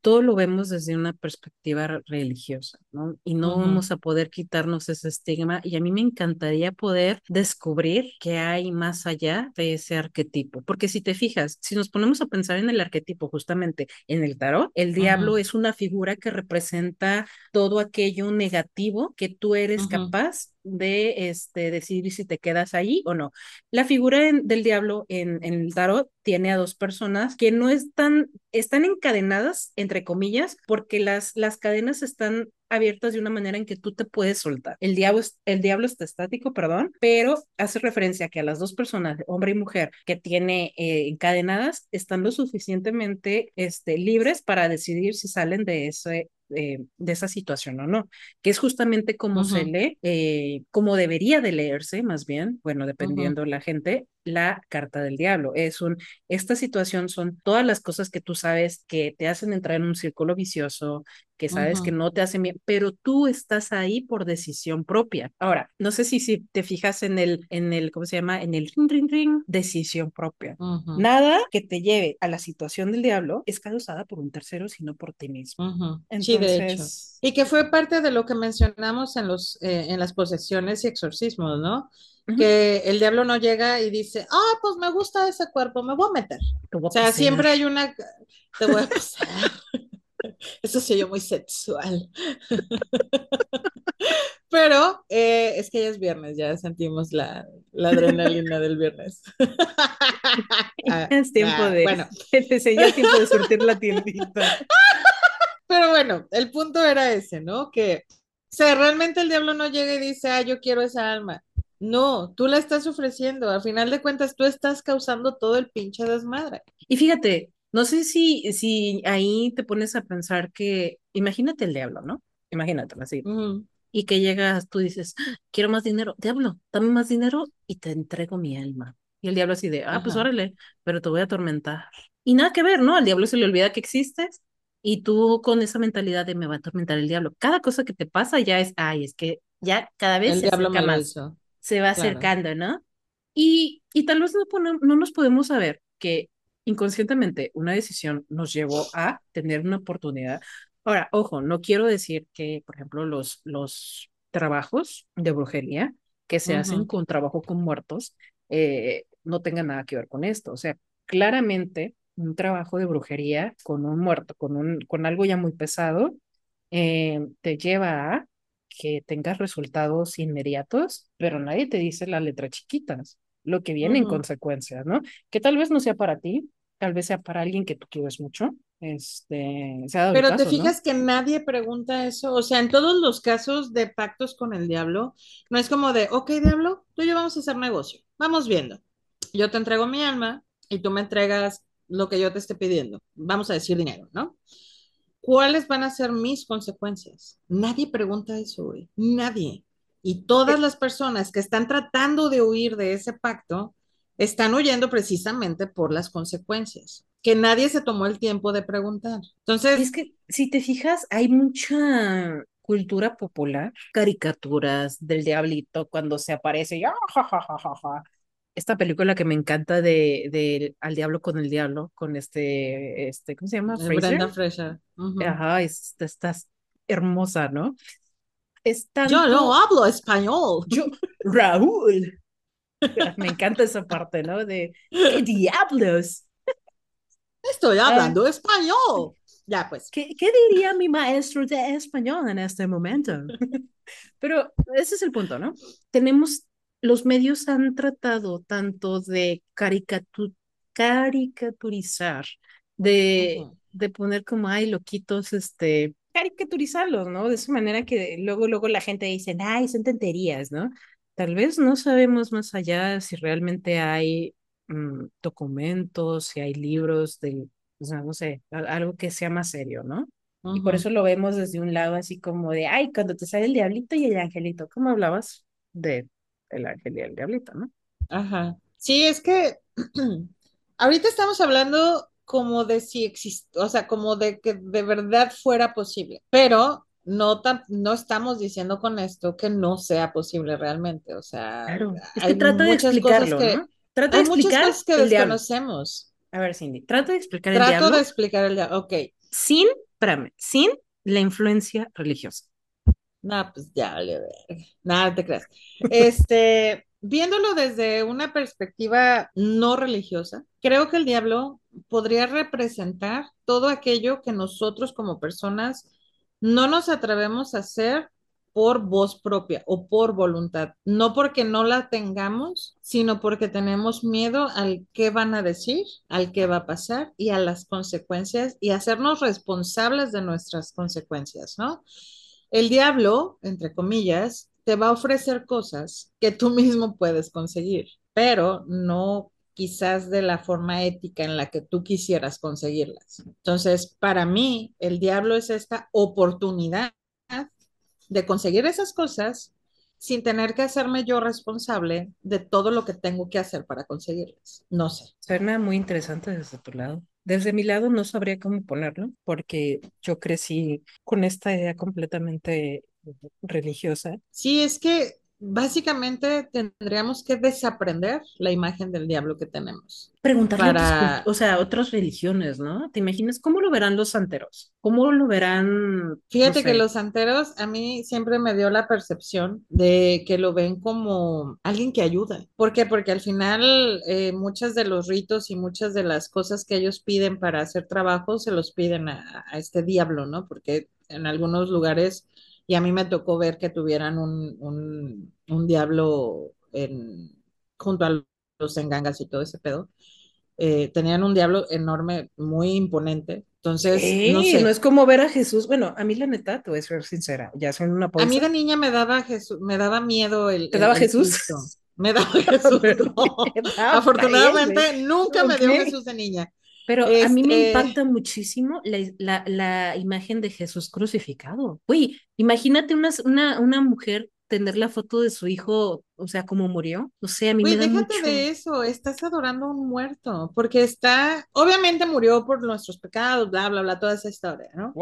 todo lo vemos desde una perspectiva re- religiosa, ¿no? Y no vamos a poder quitarnos ese estigma. Y a mí me encantaría poder descubrir qué hay más allá de ese arquetipo. Porque si te fijas, si nos ponemos a pensar en el arquetipo, justamente en el tarot, el diablo es una figura que representa todo aquello negativo que tú eres capaz de este, decidir si te quedas ahí o no. La figura del diablo en, el tarot tiene a dos personas que no están, están encadenadas, entre comillas, porque las, las cadenas están abiertas de una manera en que tú te puedes soltar. El diablo, el diablo está estático, perdón, pero hace referencia a que a las dos personas, hombre y mujer, que tiene eh, encadenadas, están lo suficientemente este, libres para decidir si salen de ese eh, de esa situación o no, que es justamente como se lee, eh, como debería de leerse, más bien, bueno, dependiendo la gente, la carta del diablo. Es un, esta situación son todas las cosas que tú sabes que te hacen entrar en un círculo vicioso, que sabes que no te hacen bien, pero tú estás ahí por decisión propia. Ahora, no sé si, si te fijas en el, en el, ¿cómo se llama? En el ring, ring, ring, decisión propia. Nada que te lleve a la situación del diablo es causada por un tercero, sino por ti mismo. Sí, de hecho. Y que fue parte de lo que mencionamos en los, eh, en las posesiones y exorcismos, ¿no? Que el diablo no llega y dice, ah, pues me gusta ese cuerpo, me voy a meter. O sea, siempre hay una, te voy a pasar. Eso se yo muy sexual. Pero eh, es que ya es viernes, ya sentimos la, la adrenalina del viernes. Ah, Es tiempo ah, de, bueno, tiempo de surtir la tiendita. pero bueno, el punto era ese, ¿no? Que, o sea, realmente el diablo no llega y dice, ah, yo quiero esa alma. No, tú la estás ofreciendo. A final de cuentas, tú estás causando todo el pinche desmadre. Y fíjate, no sé si, si ahí te pones a pensar que, imagínate el diablo, ¿no? Imagínatelo así. Ujú, Y que llegas, tú dices, "Ah, quiero más dinero, diablo, dame más dinero y te entrego mi alma. Y el diablo así de, ah, pues Ajá. órale, pero te voy a atormentar. Y nada que ver, ¿no? Al diablo se le olvida que existes y tú con esa mentalidad de me va a atormentar el diablo. Cada cosa que te pasa ya es, ay, es que ya cada vez El se diablo acerca me más, hizo, se va claro. acercando, ¿no? Y, y tal vez no, no nos podemos saber que inconscientemente una decisión nos llevó a tener una oportunidad. Ahora, ojo, no quiero decir que, por ejemplo, los, los trabajos de brujería que se hacen con trabajo con muertos eh, no tengan nada que ver con esto. O sea, claramente un trabajo de brujería con un muerto, con, un, con algo ya muy pesado, eh, te lleva a que tengas resultados inmediatos, pero nadie te dice las letras chiquitas, lo que viene en ujú. consecuencias, ¿no? Que tal vez no sea para ti, tal vez sea para alguien que tú quieres mucho, este, se ha dado Pero te caso, ¿no? fijas que nadie pregunta eso, o sea, en todos los casos de pactos con el diablo, no es como de, ok, diablo, tú y yo vamos a hacer negocio, vamos viendo. Yo te entrego mi alma y tú me entregas lo que yo te esté pidiendo, vamos a decir dinero, ¿no? ¿Cuáles van a ser mis consecuencias? Nadie pregunta eso, güey, nadie. Y todas las personas que están tratando de huir de ese pacto están huyendo precisamente por las consecuencias, que nadie se tomó el tiempo de preguntar. Y es Entonces, que si te fijas, hay mucha cultura popular, caricaturas del diablito cuando se aparece y ¡ah, ja, ja, ja, ja, ja! Esta película que me encanta de, de Al Diablo con el Diablo, con este, este, ¿cómo se llama? Fraser. Brenda Fraser. Ujú. Ajá, es, estás hermosa, ¿no? Es Yo no tanto, hablo español. yo, Raúl, me encanta esa parte, ¿no? De, ¿qué diablos? Estoy Ah, hablando español. Ya, pues. ¿qué, qué diría mi maestro de español en este momento? Pero ese es el punto, ¿no? Tenemos, los medios han tratado tanto de caricatu- caricaturizar, de, de poner como, ay, loquitos, este, caricaturizarlos, ¿no? De esa manera que luego, luego la gente dice, ay, son tonterías, ¿no? Tal vez no sabemos más allá si realmente hay mm, documentos, si hay libros de, o sea, no sé, algo que sea más serio, ¿no? Y por eso lo vemos desde un lado así como de, ay, cuando te sale el diablito y el angelito, ¿cómo hablabas de el ángel y el diablito, ¿no? Ajá. Sí, es que ahorita estamos hablando como de si existe, o sea, como de que de verdad fuera posible, pero no, tam- no estamos diciendo con esto que no sea posible realmente. O sea, Claro, es que trata de explicarlo, que, ¿no? Trata de hay muchas explicar cosas que diablo. desconocemos. A ver, Cindy, trata de explicar el Trato de diablo explicar el ya, ok. sin, espérame, sin la influencia religiosa. No, pues ya. Nada, te creas. Este, viéndolo desde una perspectiva no religiosa, creo que el diablo podría representar todo aquello que nosotros como personas no nos atrevemos a hacer por voz propia o por voluntad. No porque no la tengamos, sino porque tenemos miedo al qué van a decir, al qué va a pasar y a las consecuencias y hacernos responsables de nuestras consecuencias, ¿no? El diablo, entre comillas, te va a ofrecer cosas que tú mismo puedes conseguir, pero no quizás de la forma ética en la que tú quisieras conseguirlas. Entonces, para mí, el diablo es esta oportunidad de conseguir esas cosas sin tener que hacerme yo responsable de todo lo que tengo que hacer para conseguirlas. No sé. Suena muy interesante desde tu lado. Desde mi lado no sabría cómo ponerlo, porque yo crecí con esta idea completamente religiosa. Sí, es que básicamente tendríamos que desaprender la imagen del diablo que tenemos Preguntarle a para o sea, a otras religiones, ¿no? ¿Te imaginas cómo lo verán los santeros? ¿Cómo lo verán, no Fíjate que los santeros a mí siempre me dio la percepción de que lo ven como alguien que ayuda. ¿Por qué? Porque al final eh, muchas de los ritos y muchas de las cosas que ellos piden para hacer trabajo se los piden a, a este diablo, ¿no? Porque en algunos lugares, y a mí me tocó ver que tuvieran un, un, un diablo en, junto a los engangas y todo ese pedo. Eh, tenían un diablo enorme, muy imponente. Entonces, no ¡Ey! No sé, es como ver a Jesús. Bueno, a mí la neta, te voy a ser sincera, ya soy una A mí pausa. de niña me daba Jesús, me daba miedo el, ¿Te daba el Jesús? Cristo. Me daba Jesús, no. Afortunadamente nunca me dio. Jesús de niña. Pero a mí me Este, impacta muchísimo la, la, la imagen de Jesús crucificado. Uy, imagínate una, una, una mujer tener la foto de su hijo, o sea, cómo murió. O sea, a mí me güey, da déjate mucho. de eso, estás adorando a un muerto, porque está, obviamente murió por nuestros pecados, bla, bla, bla, toda esa historia, ¿no?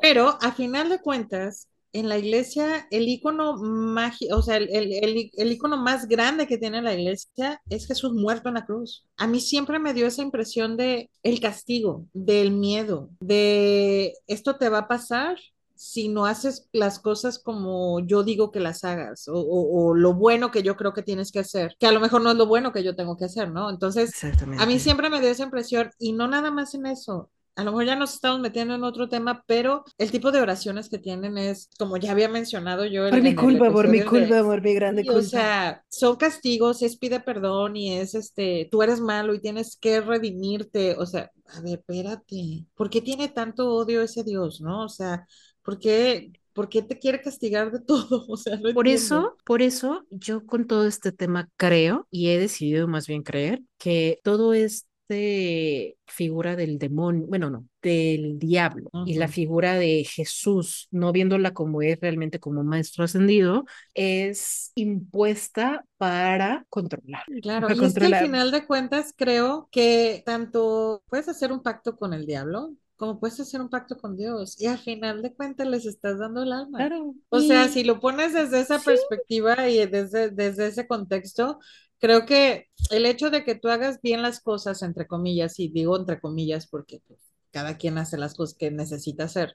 Pero a final de cuentas, en la iglesia, el icono mágico, o sea, el, el, el, el icono más grande que tiene la iglesia es Jesús muerto en la cruz. A mí siempre me dio esa impresión de el castigo, del miedo, de esto te va a pasar si no haces las cosas como yo digo que las hagas, o, o, o lo bueno que yo creo que tienes que hacer, que a lo mejor no es lo bueno que yo tengo que hacer, ¿no? Entonces, a mí siempre me dio esa impresión, y no nada más en eso, a lo mejor ya nos estamos metiendo en otro tema, pero el tipo de oraciones que tienen es, como ya había mencionado yo Por el- mi culpa, por mi episodio de, culpa, por mi grande o culpa. sea, son castigos, es pide perdón y es este, tú eres malo y tienes que redimirte, o sea, a ver, espérate, ¿por qué tiene tanto odio ese Dios, no? O sea, ¿por qué, por qué te quiere castigar de todo? O sea, no Por entiendo. eso, por eso yo con todo este tema creo, y he decidido más bien creer, que todo este figura del demonio, bueno, no, del diablo y la figura de Jesús, no viéndola como es realmente como maestro ascendido, es impuesta para controlar, Claro, para y es que al final de cuentas creo que tanto puedes hacer un pacto con el diablo, como puedes hacer un pacto con Dios y al final de cuentas les estás dando el alma. Claro. O sea, si lo pones desde esa sí, perspectiva y desde, desde ese contexto, creo que el hecho de que tú hagas bien las cosas, entre comillas, y digo entre comillas porque pues, cada quien hace las cosas que necesita hacer,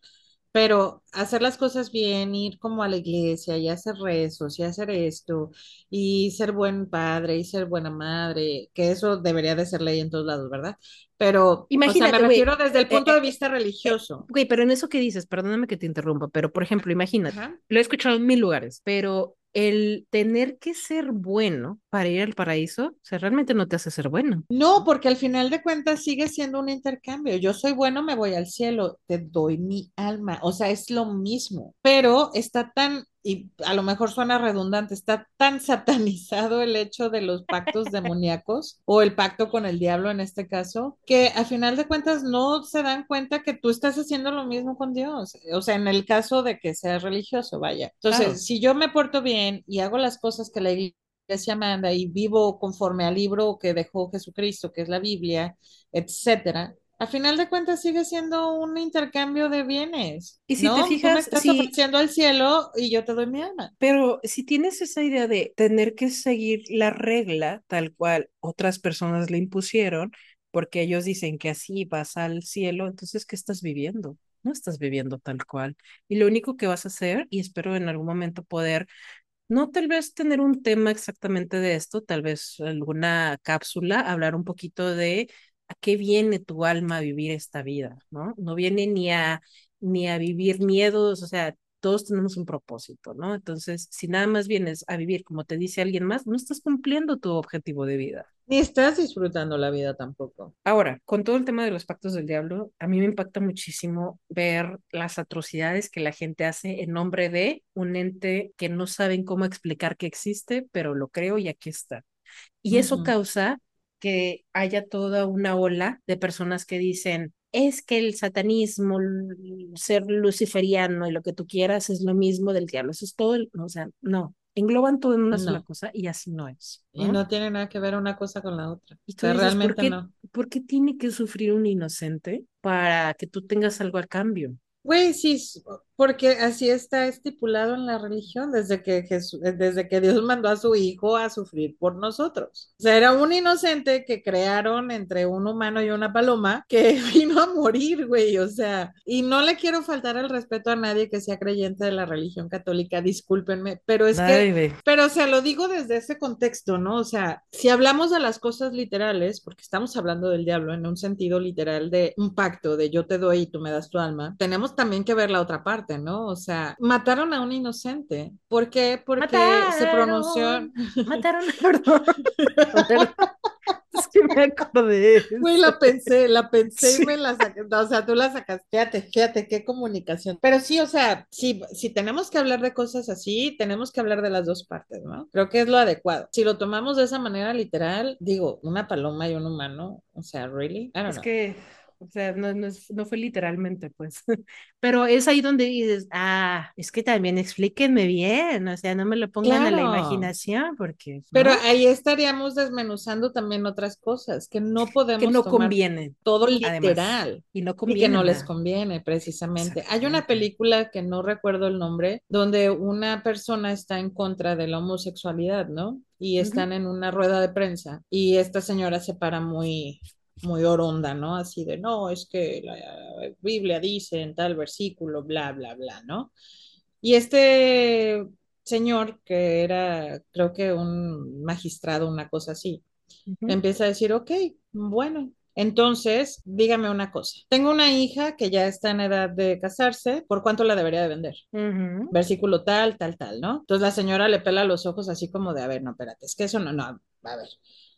pero hacer las cosas bien, ir como a la iglesia y hacer rezos y hacer esto y ser buen padre y ser buena madre, que eso debería de ser ley en todos lados, ¿verdad? Pero, o sea, me imagínate, refiero desde el eh, punto de eh, vista eh, religioso. güey, pero en eso que dices, perdóname que te interrumpa, pero por ejemplo, imagínate, Ajá. lo he escuchado en mil lugares, pero el tener que ser bueno para ir al paraíso, o sea, realmente no te hace ser bueno. No, porque al final de cuentas sigue siendo un intercambio. Yo soy bueno, me voy al cielo, te doy mi alma. O sea, es lo mismo, pero está tan, y a lo mejor suena redundante, está tan satanizado el hecho de los pactos demoníacos o el pacto con el diablo en este caso, que al final de cuentas no se dan cuenta que tú estás haciendo lo mismo con Dios. O sea, en el caso de que seas religioso, vaya. Claro. Entonces, si yo me porto bien y hago las cosas que la iglesia iglesia manda y vivo conforme al libro que dejó Jesucristo, que es la Biblia, etcétera, a final de cuentas sigue siendo un intercambio de bienes, Y si te ¿no? Tú me fijas, estás ofreciendo al cielo y yo te doy mi alma. pero si tienes esa idea de tener que seguir la regla tal cual otras personas le impusieron, porque ellos dicen que así vas al cielo, entonces, ¿qué estás viviendo? No estás viviendo tal cual. Y lo único que vas a hacer, y espero en algún momento poder No tal vez tener un tema exactamente de esto, tal vez alguna cápsula, hablar un poquito de a qué viene tu alma a vivir esta vida, ¿no? No viene ni a, ni a vivir miedos, o sea, todos tenemos un propósito, ¿no? Entonces, si nada más vienes a vivir como te dice alguien más, no estás cumpliendo tu objetivo de vida. Ni estás disfrutando la vida tampoco. Ahora, con todo el tema de los pactos del diablo, a mí me impacta muchísimo ver las atrocidades que la gente hace en nombre de un ente que no saben cómo explicar que existe, pero lo creo y aquí está. Y eso causa que haya toda una ola de personas que dicen, es que el satanismo, ser luciferiano y lo que tú quieras es lo mismo del diablo. Eso es todo, el- o sea, no, engloban todo en una sola No, cosa y así no es, y ¿no? tiene nada que ver una cosa con la otra. O Y tú sea, dices, ¿por realmente qué, no. por qué tiene que sufrir un inocente para que tú tengas algo a cambio? Güey, sí, porque así está estipulado en la religión desde que Jesús, desde que Dios mandó a su hijo a sufrir por nosotros. O sea, era un inocente que crearon entre un humano y una paloma que vino a morir, güey. O sea, y no le quiero faltar el respeto a nadie que sea creyente de la religión católica, discúlpenme, pero es que ve. pero, o sea, lo digo desde ese contexto, ¿no? O sea, si hablamos de las cosas literales, porque estamos hablando del diablo en un sentido literal de un pacto de yo te doy y tú me das tu alma, tenemos también que ver la otra parte, ¿no? O sea, mataron a un inocente. ¿Por qué? Porque se pronunció, Mataron, mataron, perdón, perdón, es que me acordé de Güey, la pensé, la pensé y Sí. me la saqué. O sea, tú la sacas. Fíjate, fíjate, qué comunicación. Pero sí, o sea, si, si tenemos que hablar de cosas así, tenemos que hablar de las dos partes, ¿no? Creo que es lo adecuado. Si lo tomamos de esa manera literal, digo, una paloma y un humano, o sea, ¿really? I don't Es know. que, o sea, no, no, es- no fue literalmente, pues. Pero es ahí donde dices, ah, es que también explíquenme bien, o sea, no me lo pongan a la imaginación, porque, Pero ¿no? ahí estaríamos desmenuzando también otras cosas, que no Que podemos no tomar conviene, todo además, literal y no y que conviene no les conviene precisamente. Hay una película que no recuerdo el nombre, donde una persona está en contra de la homosexualidad, ¿no? Y están en una rueda de prensa y esta señora se para muy muy oronda, ¿no? Así de, no, es que la Biblia dice en tal versículo, bla, bla, bla, ¿no? Y este señor, que era, creo que un magistrado, una cosa así, empieza a decir, ok, bueno, entonces dígame una cosa. Tengo una hija que ya está en edad de casarse, ¿por cuánto la debería de vender? Versículo tal, tal, tal, ¿no? Entonces la señora le pela los ojos así como de, a ver, no, espérate, es que eso no, no, a ver.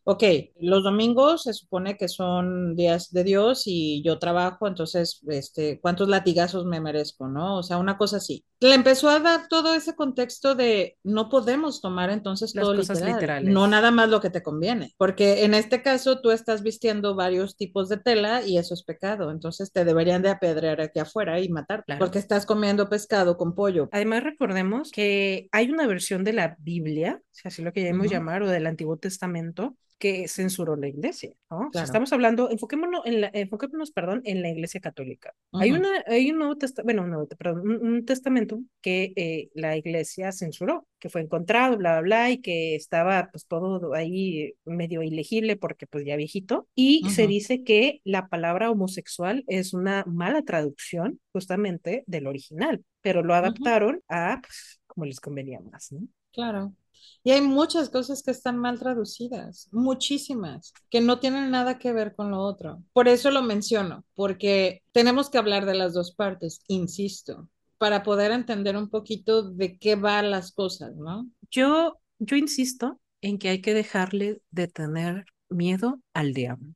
Ok, los domingos se supone que son días de Dios y yo trabajo, entonces, este, ¿cuántos latigazos me merezco, no? O sea, una cosa así. Le empezó a dar todo ese contexto de no podemos tomar entonces Las todo cosas literal, literales. no nada más lo que te conviene, porque en este caso tú estás vistiendo varios tipos de tela y eso es pecado, entonces te deberían de apedrear aquí afuera y matar, Claro. porque estás comiendo pescado con pollo. Además, recordemos que hay una versión de la Biblia, si así lo queremos Ujú. llamar, o del Antiguo Testamento, que censuró la iglesia, ¿no? O sea, estamos hablando, enfoquémonos, en la, enfoquémonos, perdón, en la iglesia católica. Hay, una, hay un Nuevo Testamento, bueno, un, nuevo, perdón, un, un testamento que eh, la iglesia censuró, que fue encontrado, bla, bla, bla, y que estaba pues todo ahí medio ilegible porque pues ya viejito, y se dice que la palabra homosexual es una mala traducción justamente del original, pero lo adaptaron a pues, como les convenía más, ¿no? Claro. Y hay muchas cosas que están mal traducidas, muchísimas, que no tienen nada que ver con lo otro. Por eso lo menciono, porque tenemos que hablar de las dos partes, insisto, para poder entender un poquito de qué van las cosas, ¿no? Yo, yo insisto en que hay que dejarle de tener miedo al diablo.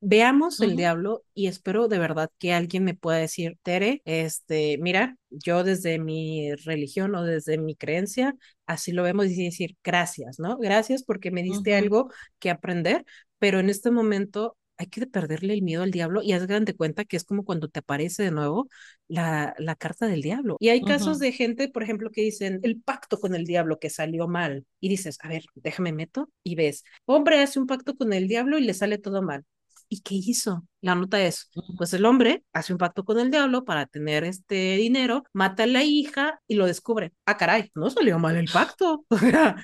Veamos el diablo y espero de verdad que alguien me pueda decir, Tere, este, mira, yo desde mi religión o desde mi creencia, así lo vemos y decir, gracias, ¿no? Gracias porque me diste algo que aprender, pero en este momento hay que perderle el miedo al diablo y hazgan de cuenta que es como cuando te aparece de nuevo la, la carta del diablo. Y hay casos de gente, por ejemplo, que dicen el pacto con el diablo que salió mal y dices, a ver, déjame meto y ves, hombre hace un pacto con el diablo y le sale todo mal. ¿Y qué hizo? La nota es, pues el hombre hace un pacto con el diablo para tener este dinero, mata a la hija y lo descubre. Ah, caray, no salió mal el pacto. O sea,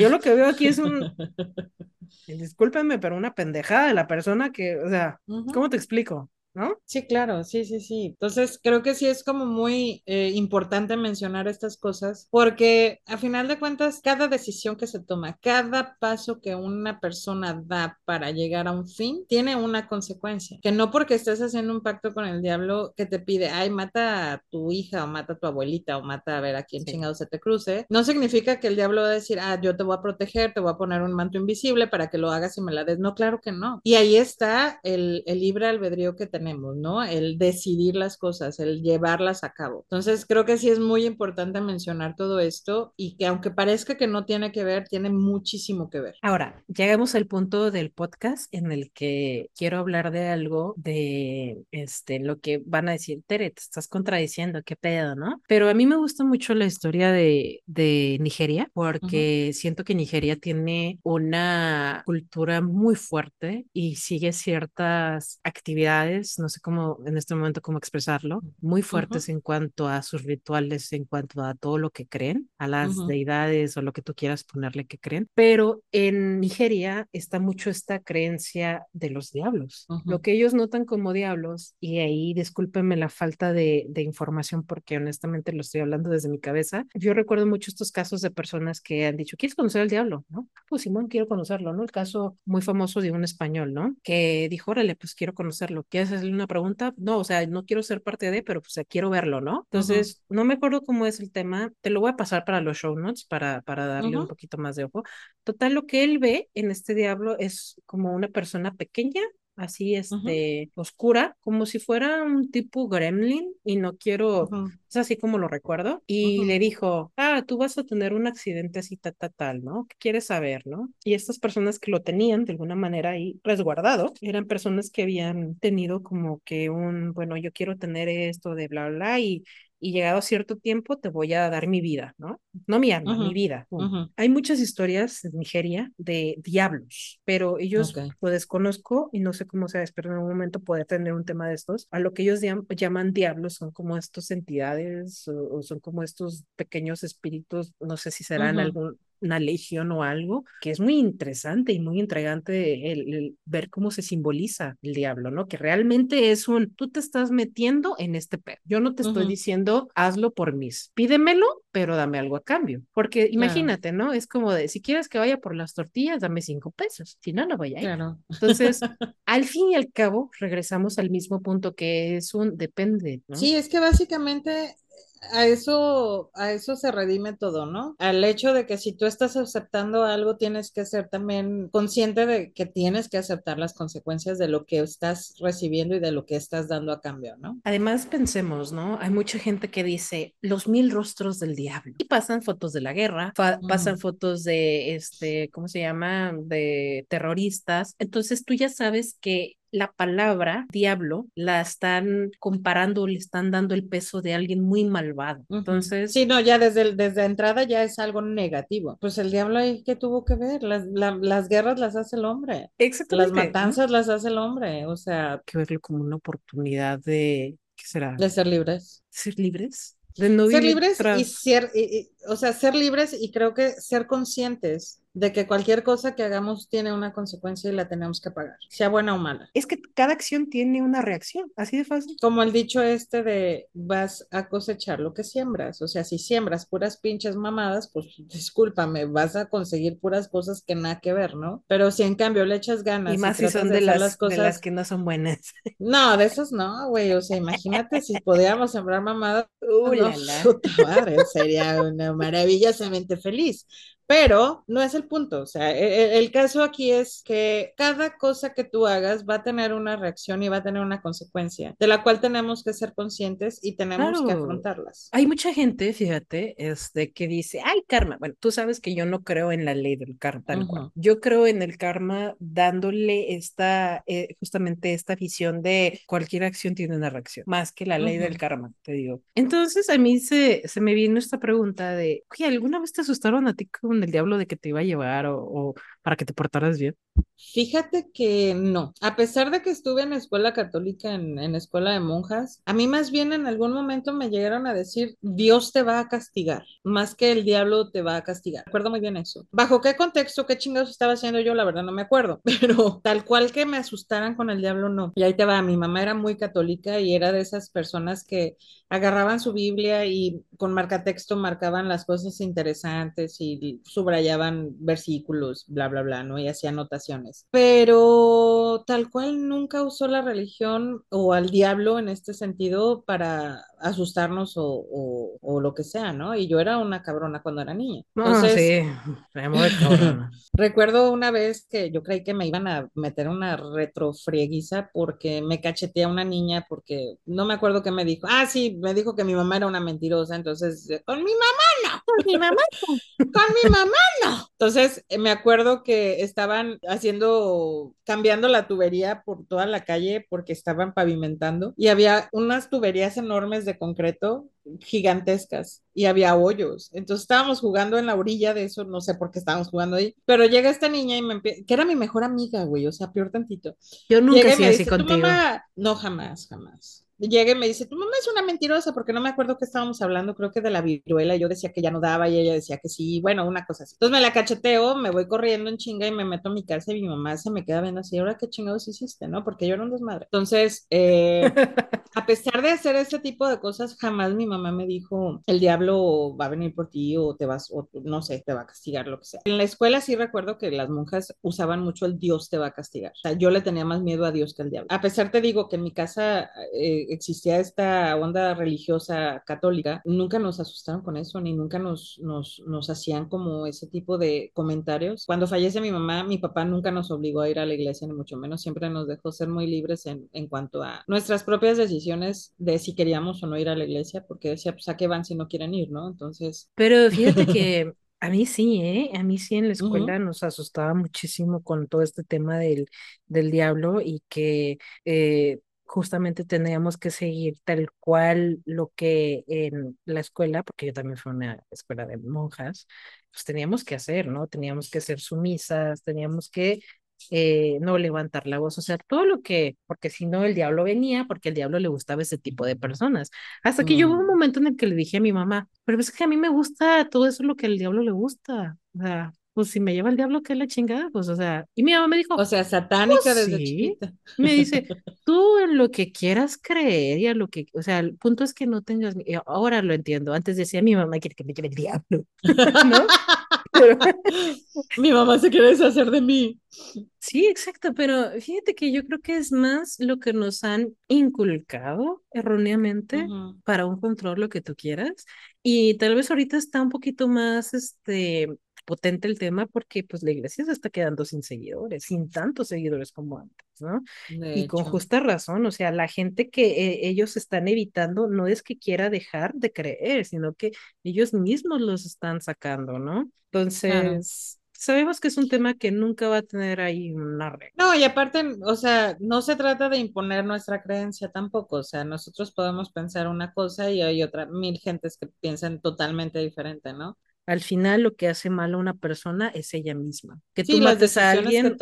yo lo que veo aquí es un, discúlpenme, pero una pendejada de la persona que, o sea. ¿cómo te explico? ¿No? Sí, claro, sí, sí, sí. Entonces, creo que sí es como muy eh, importante mencionar estas cosas porque a final de cuentas, cada decisión que se toma, cada paso que una persona da para llegar a un fin, tiene una consecuencia. Que no porque estés haciendo un pacto con el diablo que te pide, ay, mata a tu hija o mata a tu abuelita o mata a ver a quién Sí. chingado se te cruce, no significa que el diablo va a decir, ah, yo te voy a proteger, te voy a poner un manto invisible para que lo hagas y me la des. No, claro que no. Y ahí está el, el libre albedrío que tenemos. ¿No? El decidir las cosas, el llevarlas a cabo. Entonces, creo que sí es muy importante mencionar todo esto y que aunque parezca que no tiene que ver, tiene muchísimo que ver. Ahora, llegamos al punto del podcast en el que quiero hablar de algo de este, lo que van a decir, Tere, te estás contradiciendo, qué pedo, ¿no? Pero a mí me gusta mucho la historia de, de Nigeria porque uh -huh. siento que Nigeria tiene una cultura muy fuerte y sigue ciertas actividades, no sé cómo en este momento cómo expresarlo, muy fuertes uh -huh. en cuanto a sus rituales, en cuanto a todo lo que creen, a las uh -huh. deidades o lo que tú quieras ponerle que creen. Pero en Nigeria está mucho esta creencia de los diablos, uh -huh. lo que ellos notan como diablos, y ahí discúlpenme la falta de, de, información porque honestamente lo estoy hablando desde mi cabeza. Yo recuerdo mucho estos casos de personas que han dicho, ¿quieres conocer al diablo? ¿No? Pues Simón, quiero conocerlo, ¿no? El caso muy famoso de un español, ¿no? Que dijo, órale, pues quiero conocerlo. ¿Quieres hacerle una pregunta? No, o sea, no quiero ser parte de, pero pues quiero verlo, ¿no? Entonces, uh -huh. no me acuerdo cómo es el tema. Te lo voy a pasar para los show notes para, para darle uh -huh. un poquito más de ojo. Total, lo que él ve en este diablo es como una persona pequeña, así este, uh -huh. oscura, como si fuera un tipo gremlin, y no quiero, uh -huh. es así como lo recuerdo, y uh -huh. le dijo, ah, tú vas a tener un accidente así, tal, tal, tal, ¿no? ¿Qué quieres saber, no? Y estas personas que lo tenían de alguna manera ahí resguardado, eran personas que habían tenido como que un, bueno, yo quiero tener esto de bla, bla, bla, y y llegado a cierto tiempo te voy a dar mi vida, ¿no? No mi uh -huh. mi vida. Uh -huh. Hay muchas historias en Nigeria de diablos, pero ellos okay. lo desconozco y no sé cómo sea, espero en algún momento poder tener un tema de estos. A lo que ellos llaman, diablos son como estos entidades o, o, son como estos pequeños espíritus, no sé si serán uh -huh. algún una legión o algo, que es muy interesante y muy intrigante el, el, ver cómo se simboliza el diablo, ¿no? Que realmente es un, tú te estás metiendo en este pedo. Yo no te estoy uh -huh. diciendo, hazlo por mis, pídemelo, pero dame algo a cambio. Porque imagínate, claro. ¿no? Es como de, si quieres que vaya por las tortillas, dame cinco pesos. Si no, no voy a ir. Claro. Entonces, al fin y al cabo, regresamos al mismo punto que es un depende, ¿no? Sí, es que básicamente a eso, a eso se redime todo, ¿no? Al hecho de que si tú estás aceptando algo, tienes que ser también consciente de que tienes que aceptar las consecuencias de lo que estás recibiendo y de lo que estás dando a cambio, ¿no? Además, pensemos, ¿no? Hay mucha gente que dice los mil rostros del diablo y pasan fotos de la guerra, pasan fotos de, este, ¿cómo se llama? De terroristas. Entonces tú ya sabes que la palabra diablo la están comparando, le están dando el peso de alguien muy malvado. Entonces. Sí, no, ya desde, desde entrada ya es algo negativo. Pues el diablo ahí, ¿qué tuvo que ver? Las, las guerras las hace el hombre. Exactamente. Las matanzas las hace el hombre. O sea. que verlo como una oportunidad de. ¿Qué será? De ser libres. Ser libres. De no ser libres y ser, o sea, ser libres y creo que ser conscientes de que cualquier cosa que hagamos tiene una consecuencia y la tenemos que pagar, sea buena o mala. Es que cada acción tiene una reacción, así de fácil. Como el dicho este de vas a cosechar lo que siembras, o sea, si siembras puras pinches mamadas, pues discúlpame, vas a conseguir puras cosas que nada que ver, ¿no? Pero si en cambio le echas ganas y más si son de, las, cosas... de las que no son buenas. No, de esos no, güey, o sea, imagínate si podíamos sembrar mamadas, uh, madre, sería una maravillosamente feliz pero no es el punto. O sea, e, e, el, caso aquí es que cada cosa que tú hagas va a tener una reacción y va a tener una consecuencia, de la cual tenemos que ser conscientes y tenemos que afrontarlas. Hay mucha gente, fíjate, este, que dice, ay, karma. Bueno, tú sabes que yo no creo en la ley del karma, tal cual. Yo creo en el karma dándole esta, eh, justamente esta visión de cualquier acción tiene una reacción, más que la ley del karma, te digo. Entonces a mí se, se me vino esta pregunta de, oye, ¿alguna vez te asustaron a ti con el diablo de que te iba a llevar o, para que te portaras bien? Fíjate que no. A pesar de que estuve en escuela católica, en, en, escuela de monjas, a mí más bien en algún momento me llegaron a decir, Dios te va a castigar, más que el diablo te va a castigar. Recuerdo muy bien eso. ¿Bajo qué contexto, qué chingados estaba haciendo yo? La verdad no me acuerdo, pero tal cual que me asustaran con el diablo, no. Y ahí te va, mi mamá era muy católica y era de esas personas que agarraban su Biblia y con marcatexto marcaban las cosas interesantes y subrayaban versículos, bla, bla, bla, ¿no? Y hacía Pero tal cual nunca usó la religión o al diablo en este sentido para asustarnos o, o, lo que sea, ¿no? Y yo era una cabrona cuando era niña. Entonces, sí, recuerdo una vez que yo creí que me iban a meter una retrofrieguiza porque me cacheteé a una niña porque no me acuerdo qué me dijo. Ah, sí, me dijo que mi mamá era una mentirosa, entonces, con mi mamá no. Con mi mamá no. con mi mamá no. Entonces, eh, me acuerdo que estaban haciendo, cambiando la tubería por toda la calle porque estaban pavimentando y había unas tuberías enormes de concreto gigantescas y había hoyos. Entonces estábamos jugando en la orilla de eso, no sé por qué estábamos jugando ahí, pero llega esta niña y me empieza, que era mi mejor amiga, güey, o sea, peor tantito. Yo nunca he así contigo. no, jamás, jamás llega y me dice, tu mamá es una mentirosa, porque no me acuerdo que estábamos hablando, creo que de la viruela, yo decía que ya no daba y ella decía que sí, bueno, una cosa así. Entonces me la cacheteo, me voy corriendo en chinga y me meto a mi casa y mi mamá se me queda viendo así, ahora qué chingados hiciste, ¿no? Porque yo era un desmadre. Entonces, eh, a pesar de hacer ese tipo de cosas, jamás mi mamá me dijo, el diablo va a venir por ti o te vas, o no sé, te va a castigar, lo que sea. En la escuela sí recuerdo que las monjas usaban mucho el Dios te va a castigar. O sea, yo le tenía más miedo a Dios que al diablo. A pesar te digo que en mi casa... Eh, existía esta onda religiosa católica, nunca nos asustaron con eso, ni nunca nos, nos, nos hacían como ese tipo de comentarios. Cuando fallece mi mamá, mi papá nunca nos obligó a ir a la iglesia, ni mucho menos, siempre nos dejó ser muy libres en, en cuanto a nuestras propias decisiones de si queríamos o no ir a la iglesia, porque decía, pues a qué van si no quieren ir, ¿no? Entonces... Pero fíjate que a mí sí, ¿eh? A mí sí en la escuela nos asustaba muchísimo con todo este tema del, del diablo y que eh, justamente teníamos que seguir tal cual lo que en la escuela, porque yo también fui a una escuela de monjas, pues teníamos que hacer, ¿no? Teníamos que ser sumisas, teníamos que eh, no levantar la voz, o sea, todo lo que, porque si no el diablo venía, porque el diablo le gustaba ese tipo de personas. Hasta que yo hubo un mm. momento en el que le dije a mi mamá, pero es que a mí me gusta todo eso lo que al diablo le gusta, o sea, pues si me lleva el diablo, ¿qué es la chingada? Pues, o sea, y mi mamá me dijo, o sea, satánica pues desde chiquita. Me dice, tú en lo que quieras creer y a lo que, o sea, el punto es que no tengas, ahora lo entiendo, antes decía mi mamá quiere que me lleve el diablo, ¿no? Mi mamá se quiere deshacer de mí. Sí, exacto, pero fíjate que yo creo que es más lo que nos han inculcado erróneamente para un control, lo que tú quieras. Y tal vez ahorita está un poquito más, este, potente el tema porque pues la iglesia se está quedando sin seguidores, sin tantos seguidores como antes, ¿no? y con justa razón, o sea, la gente que eh, ellos están evitando no es que quiera dejar de creer, sino que ellos mismos los están sacando, ¿no? Entonces... Sabemos que es un tema que nunca va a tener ahí una regla. No, y aparte, o sea, no se trata de imponer nuestra creencia tampoco. O sea, nosotros podemos pensar una cosa y hay otra, mil gentes que piensan totalmente diferente, ¿no? Al final lo que hace mal a una persona es ella misma. Que tú mates a alguien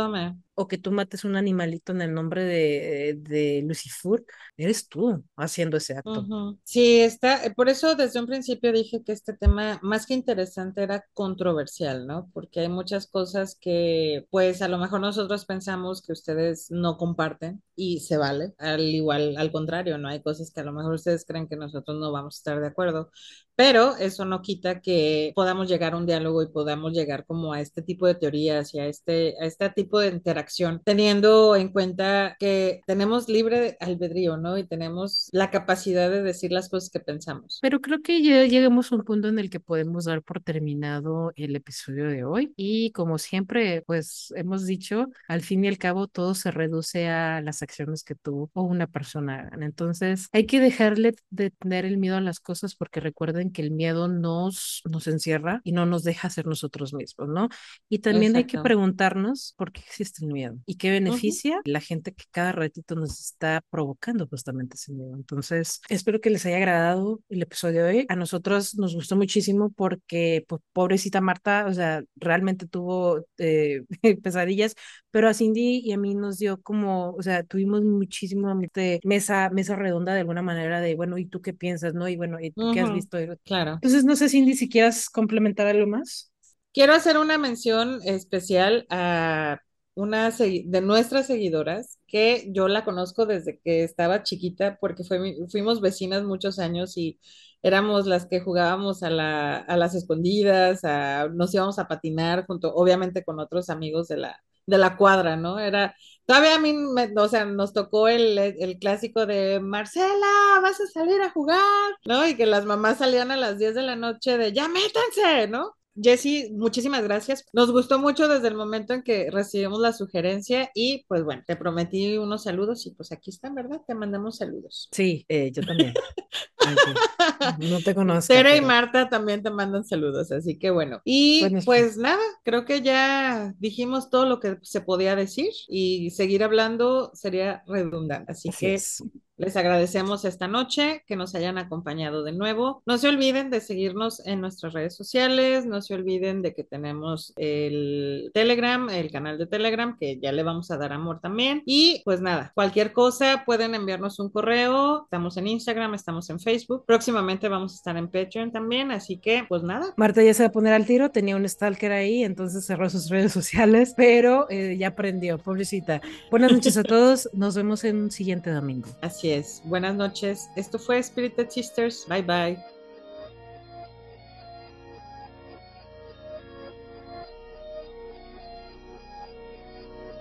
o que tú mates un animalito en el nombre de, de Lucifer, eres tú haciendo ese acto. Sí, está, por eso desde un principio dije que este tema, más que interesante, era controversial, ¿no? Porque hay muchas cosas que, pues, a lo mejor nosotros pensamos que ustedes no comparten y se vale, al igual, al contrario, ¿no? Hay cosas que a lo mejor ustedes creen que nosotros no vamos a estar de acuerdo, pero eso no quita que podamos llegar a un diálogo y podamos llegar como a este tipo de teorías y a este, a este tipo de interacción, teniendo en cuenta que tenemos libre albedrío, ¿no? Y tenemos la capacidad de decir las cosas que pensamos. Pero creo que ya llegamos a un punto en el que podemos dar por terminado el episodio de hoy y como siempre, pues hemos dicho, al fin y al cabo todo se reduce a las acciones que tú o una persona hagan. Entonces hay que dejarle de tener el miedo a las cosas porque recuerden que el miedo nos, nos encierra y no nos deja ser nosotros mismos, ¿no? Y también hay que preguntarnos por qué existe el miedo y qué beneficia la gente que cada ratito nos está provocando justamente ese miedo. Entonces, espero que les haya agradado el episodio de hoy. A nosotros nos gustó muchísimo porque, pues, pobrecita Marta, o sea, realmente tuvo eh, pesadillas, pero a Cindy y a mí nos dio como, o sea, tuvimos muchísimo mesa, mesa redonda de alguna manera de, bueno, ¿y tú qué piensas, no? Y bueno, ¿y tú qué has visto? Claro. Entonces, no sé, Cindy, si quieres complementar algo más. Quiero hacer una mención especial a una de nuestras seguidoras que yo la conozco desde que estaba chiquita porque fue, fuimos vecinas muchos años y éramos las que jugábamos a, la, a las escondidas, nos íbamos a patinar junto, obviamente con otros amigos de la, de la cuadra, ¿no? Era, todavía a mí, o sea, nos tocó el, el, clásico de Marcela, vas a salir a jugar, ¿no? Y que las mamás salían a las 10 de la noche de, ya métanse, ¿no? Jessy, muchísimas gracias. Nos gustó mucho desde el momento en que recibimos la sugerencia y pues bueno, te prometí unos saludos y pues aquí están, ¿verdad? Te mandamos saludos. Sí, eh, yo también. No te conozco. Tere y Marta también te mandan saludos, así que bueno. Y pues nada, creo que ya dijimos todo lo que se podía decir y seguir hablando sería redundante. Así, que les agradecemos esta noche que nos hayan acompañado de nuevo. No se olviden de seguirnos en nuestras redes sociales, no se olviden de que tenemos el Telegram, el canal de Telegram, que ya le vamos a dar amor también. Y pues nada, cualquier cosa pueden enviarnos un correo. Estamos en Instagram, estamos en Facebook. Próximamente vamos a estar en Patreon también, así que pues nada. Marta ya se va a poner al tiro, tenía un stalker ahí, entonces cerró sus redes sociales, pero eh, ya aprendió, pobrecita. Buenas noches a todos, nos vemos en un siguiente domingo. Así es. Buenas noches. Esto fue Spirited Sisters. Bye bye.